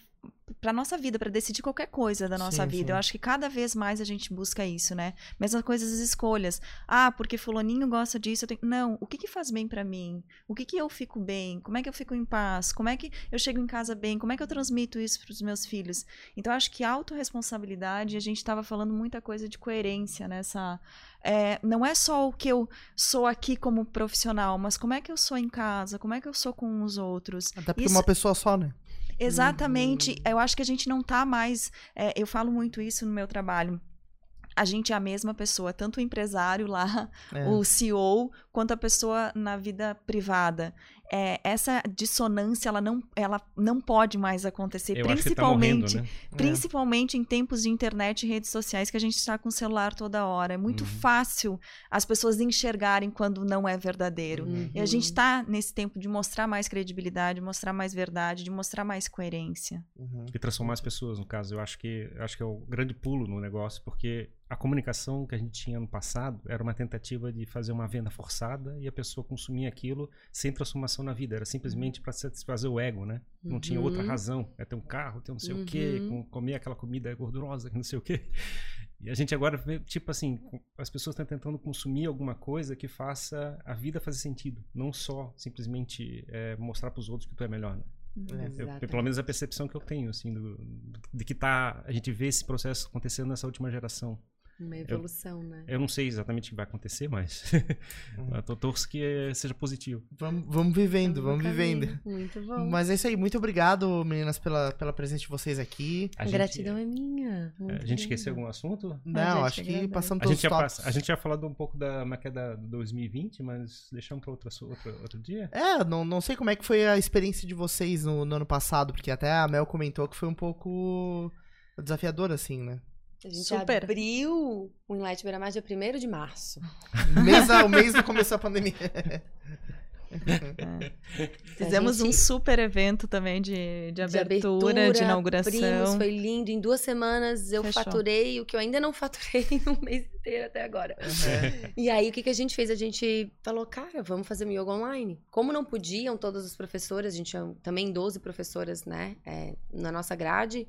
para nossa vida, para decidir qualquer coisa da nossa sim, vida. Sim. Eu acho que cada vez mais a gente busca isso, né? Mesma coisa as escolhas. Ah, porque fulaninho gosta disso, eu tenho... Não, o que que faz bem para mim? O que que eu fico bem? Como é que eu fico em paz? Como é que eu chego em casa bem? Como é que eu transmito isso para os meus filhos? Então acho que autorresponsabilidade, a gente estava falando muita coisa de coerência nessa é, não é só o que eu sou aqui como profissional, mas como é que eu sou em casa, como é que eu sou com os outros. Até porque Isso... uma pessoa só, né? Exatamente. Uhum. Eu acho que a gente não tá mais. É, eu falo muito isso no meu trabalho a gente é a mesma pessoa, tanto o empresário lá, é. o CEO, quanto a pessoa na vida privada. É, essa dissonância ela não, ela não pode mais acontecer, Eu principalmente, tá morrendo, né? principalmente é. em tempos de internet e redes sociais que a gente está com o celular toda hora. É muito uhum. fácil as pessoas enxergarem quando não é verdadeiro. Uhum. E a gente está nesse tempo de mostrar mais credibilidade, mostrar mais verdade, de mostrar mais coerência. Uhum. E transformar as pessoas, no caso. Eu acho que, eu acho que é o grande pulo no negócio, porque a comunicação que a gente tinha no passado era uma tentativa de fazer uma venda forçada e a pessoa consumir aquilo sem transformação na vida. Era simplesmente para satisfazer o ego, né? Não uhum. tinha outra uhum. razão. É ter um carro, ter um não sei uhum. o quê, uhum. comer aquela comida gordurosa, não sei o quê. E a gente agora vê, tipo assim, as pessoas estão tentando consumir alguma coisa que faça a vida fazer sentido. Não só simplesmente é, mostrar para os outros que tu é melhor, né? É, eu, pelo menos a percepção que eu tenho, assim, do, de que tá, a gente vê esse processo acontecendo nessa última geração. Uma evolução, eu, né? Eu não sei exatamente o que vai acontecer, mas uhum. eu torço que seja positivo. Vamos, vamos vivendo, vamos, vamos vivendo. Muito bom. Mas é isso aí. Muito obrigado, meninas, pela, pela presença de vocês aqui. A, a gratidão é minha. Muito a gente esqueceu algum assunto? Não, acho que passamos todos a gente, a gente tinha falado um pouco da maqueda 2020, mas deixamos para outro, outro, outro dia? É, não, não sei como é que foi a experiência de vocês no, no ano passado, porque até a Mel comentou que foi um pouco desafiador, assim, né? A gente Super. abriu o Inlight Beira Mar dia 1 de março. mês, o mês que começou a pandemia. É. Fizemos gente... um super evento também de, de, abertura, de, abertura, de inauguração. Primos, foi lindo. Em duas semanas eu Fechou. faturei o que eu ainda não faturei no mês inteiro até agora. Uhum. E aí, o que, que a gente fez? A gente falou, cara, vamos fazer yoga online. Como não podiam todas as professoras, a gente tinha também 12 professoras, né, é, na nossa grade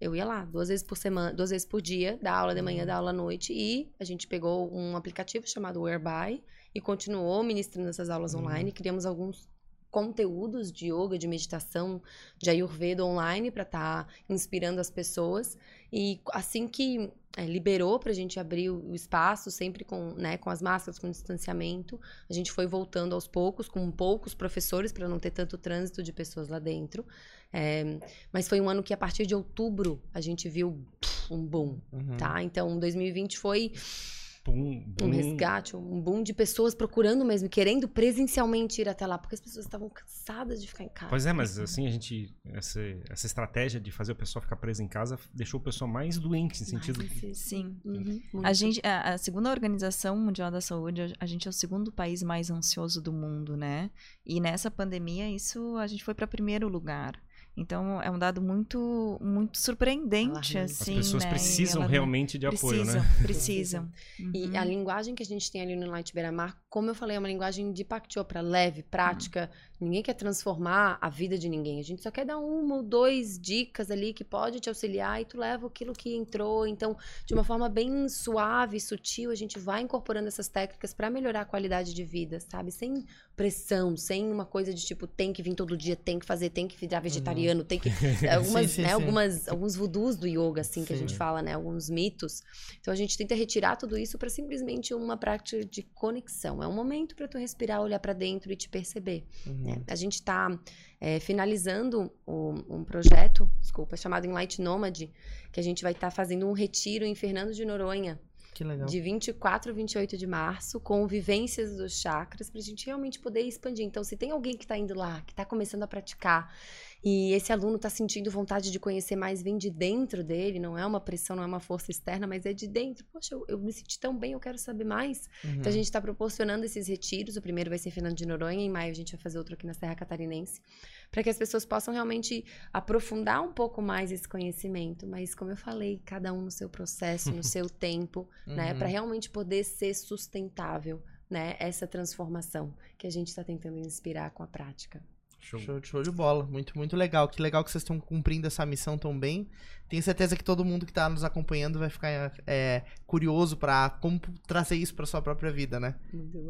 eu ia lá duas vezes por semana, duas vezes por dia, dar aula de manhã, uhum. dar aula à noite. E a gente pegou um aplicativo chamado Whereby e continuou ministrando essas aulas uhum. online. Criamos alguns conteúdos de yoga, de meditação, de ayurveda online para estar tá inspirando as pessoas. E assim que é, liberou para a gente abrir o espaço, sempre com, né, com as máscaras, com distanciamento, a gente foi voltando aos poucos, com poucos professores, para não ter tanto trânsito de pessoas lá dentro. É, mas foi um ano que, a partir de outubro, a gente viu um boom, uhum. tá? Então, 2020 foi boom, boom. um resgate, um boom de pessoas procurando mesmo, querendo presencialmente ir até lá, porque as pessoas estavam cansadas de ficar em casa. Pois é, mas assim, a gente, essa, essa estratégia de fazer o pessoal ficar preso em casa deixou o pessoal mais doente, no sentido... Mais sim. Uhum, a, gente, a, a segunda Organização Mundial da Saúde, a gente é o segundo país mais ansioso do mundo, né? E nessa pandemia, isso, a gente foi para primeiro lugar. Então é um dado muito muito surpreendente assim. As pessoas né? precisam realmente de apoio, precisam, né? Precisam. Uhum. E a linguagem que a gente tem ali no Light Beira Mar, como eu falei, é uma linguagem de Pactio para leve, prática. Uhum. Ninguém quer transformar a vida de ninguém. A gente só quer dar uma ou dois dicas ali que pode te auxiliar e tu leva aquilo que entrou. Então, de uma forma bem suave, sutil, a gente vai incorporando essas técnicas para melhorar a qualidade de vida, sabe? Sem pressão, sem uma coisa de tipo, tem que vir todo dia, tem que fazer, tem que virar vegetariano, uhum. tem que. Algumas, sim, sim, né, sim. algumas, alguns voodoos do yoga, assim, que a gente fala, né? Alguns mitos. Então a gente tenta retirar tudo isso para simplesmente uma prática de conexão. É um momento para tu respirar, olhar para dentro e te perceber. Uhum. Né? A gente está é, finalizando um, um, projeto, desculpa, chamado Enlight Nomad, que a gente vai estar tá fazendo um retiro em Fernando de Noronha. Que legal. De 24 a 28 de março, com vivências dos chakras, para a gente realmente poder expandir. Então, se tem alguém que está indo lá, que está começando a praticar, e esse aluno está sentindo vontade de conhecer mais, vem de dentro dele, não é uma pressão, não é uma força externa, mas é de dentro. Poxa, eu, eu me senti tão bem, eu quero saber mais. Uhum. Então a gente está proporcionando esses retiros. O primeiro vai ser em Fernando de Noronha, em maio a gente vai fazer outro aqui na Serra Catarinense, para que as pessoas possam realmente aprofundar um pouco mais esse conhecimento. Mas, como eu falei, cada um no seu processo, no seu tempo, né, uhum. para realmente poder ser sustentável. Né, essa transformação que a gente está tentando inspirar com a prática. Show. show. Show, de bola. Muito, muito legal. Que legal que vocês estão cumprindo essa missão tão bem. Tenho certeza que todo mundo que está nos acompanhando vai ficar é, curioso para como trazer isso para sua própria vida, né?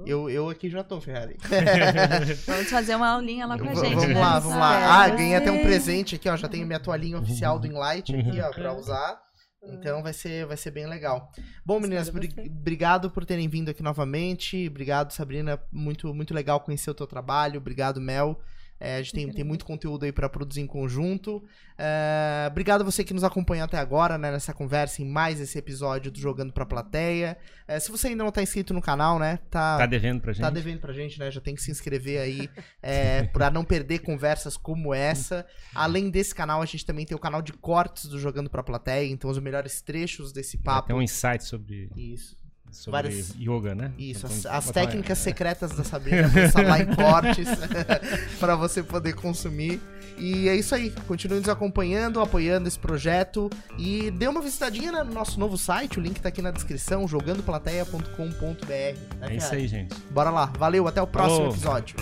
Eu, eu aqui já tô, Ferrari. vamos fazer uma aulinha lá com a gente. Vamos né? lá, vamos lá. Ah, ganhei até um presente aqui, ó. Já tenho minha toalhinha oficial do Enlight aqui, ó, para usar. Então vai ser, vai ser bem legal. Bom, meninas, obrigado por terem vindo aqui novamente. Obrigado, Sabrina. Muito, muito legal conhecer o teu trabalho. Obrigado, Mel. É, a gente tem, tem muito conteúdo aí para produzir em conjunto. É, obrigado a você que nos acompanhou até agora, né, nessa conversa, em mais esse episódio do Jogando Pra Plateia. É, se você ainda não tá inscrito no canal, né, tá... Tá devendo pra gente. Tá devendo pra gente, né, já tem que se inscrever aí, é, pra não perder conversas como essa. Além desse canal, a gente também tem o canal de cortes do Jogando Pra Plateia, então os melhores trechos desse papo. Tem um insight sobre... Isso sobre várias... yoga, né? Isso, então, as, as técnicas secretas da Sabrina estão lá em cortes para você poder consumir. E é isso aí. Continue nos acompanhando, apoiando esse projeto e dê uma visitadinha no nosso novo site, o link tá aqui na descrição, jogandoplateia.com.br. Né, é isso aí, gente. Bora lá. Valeu, até o próximo episódio.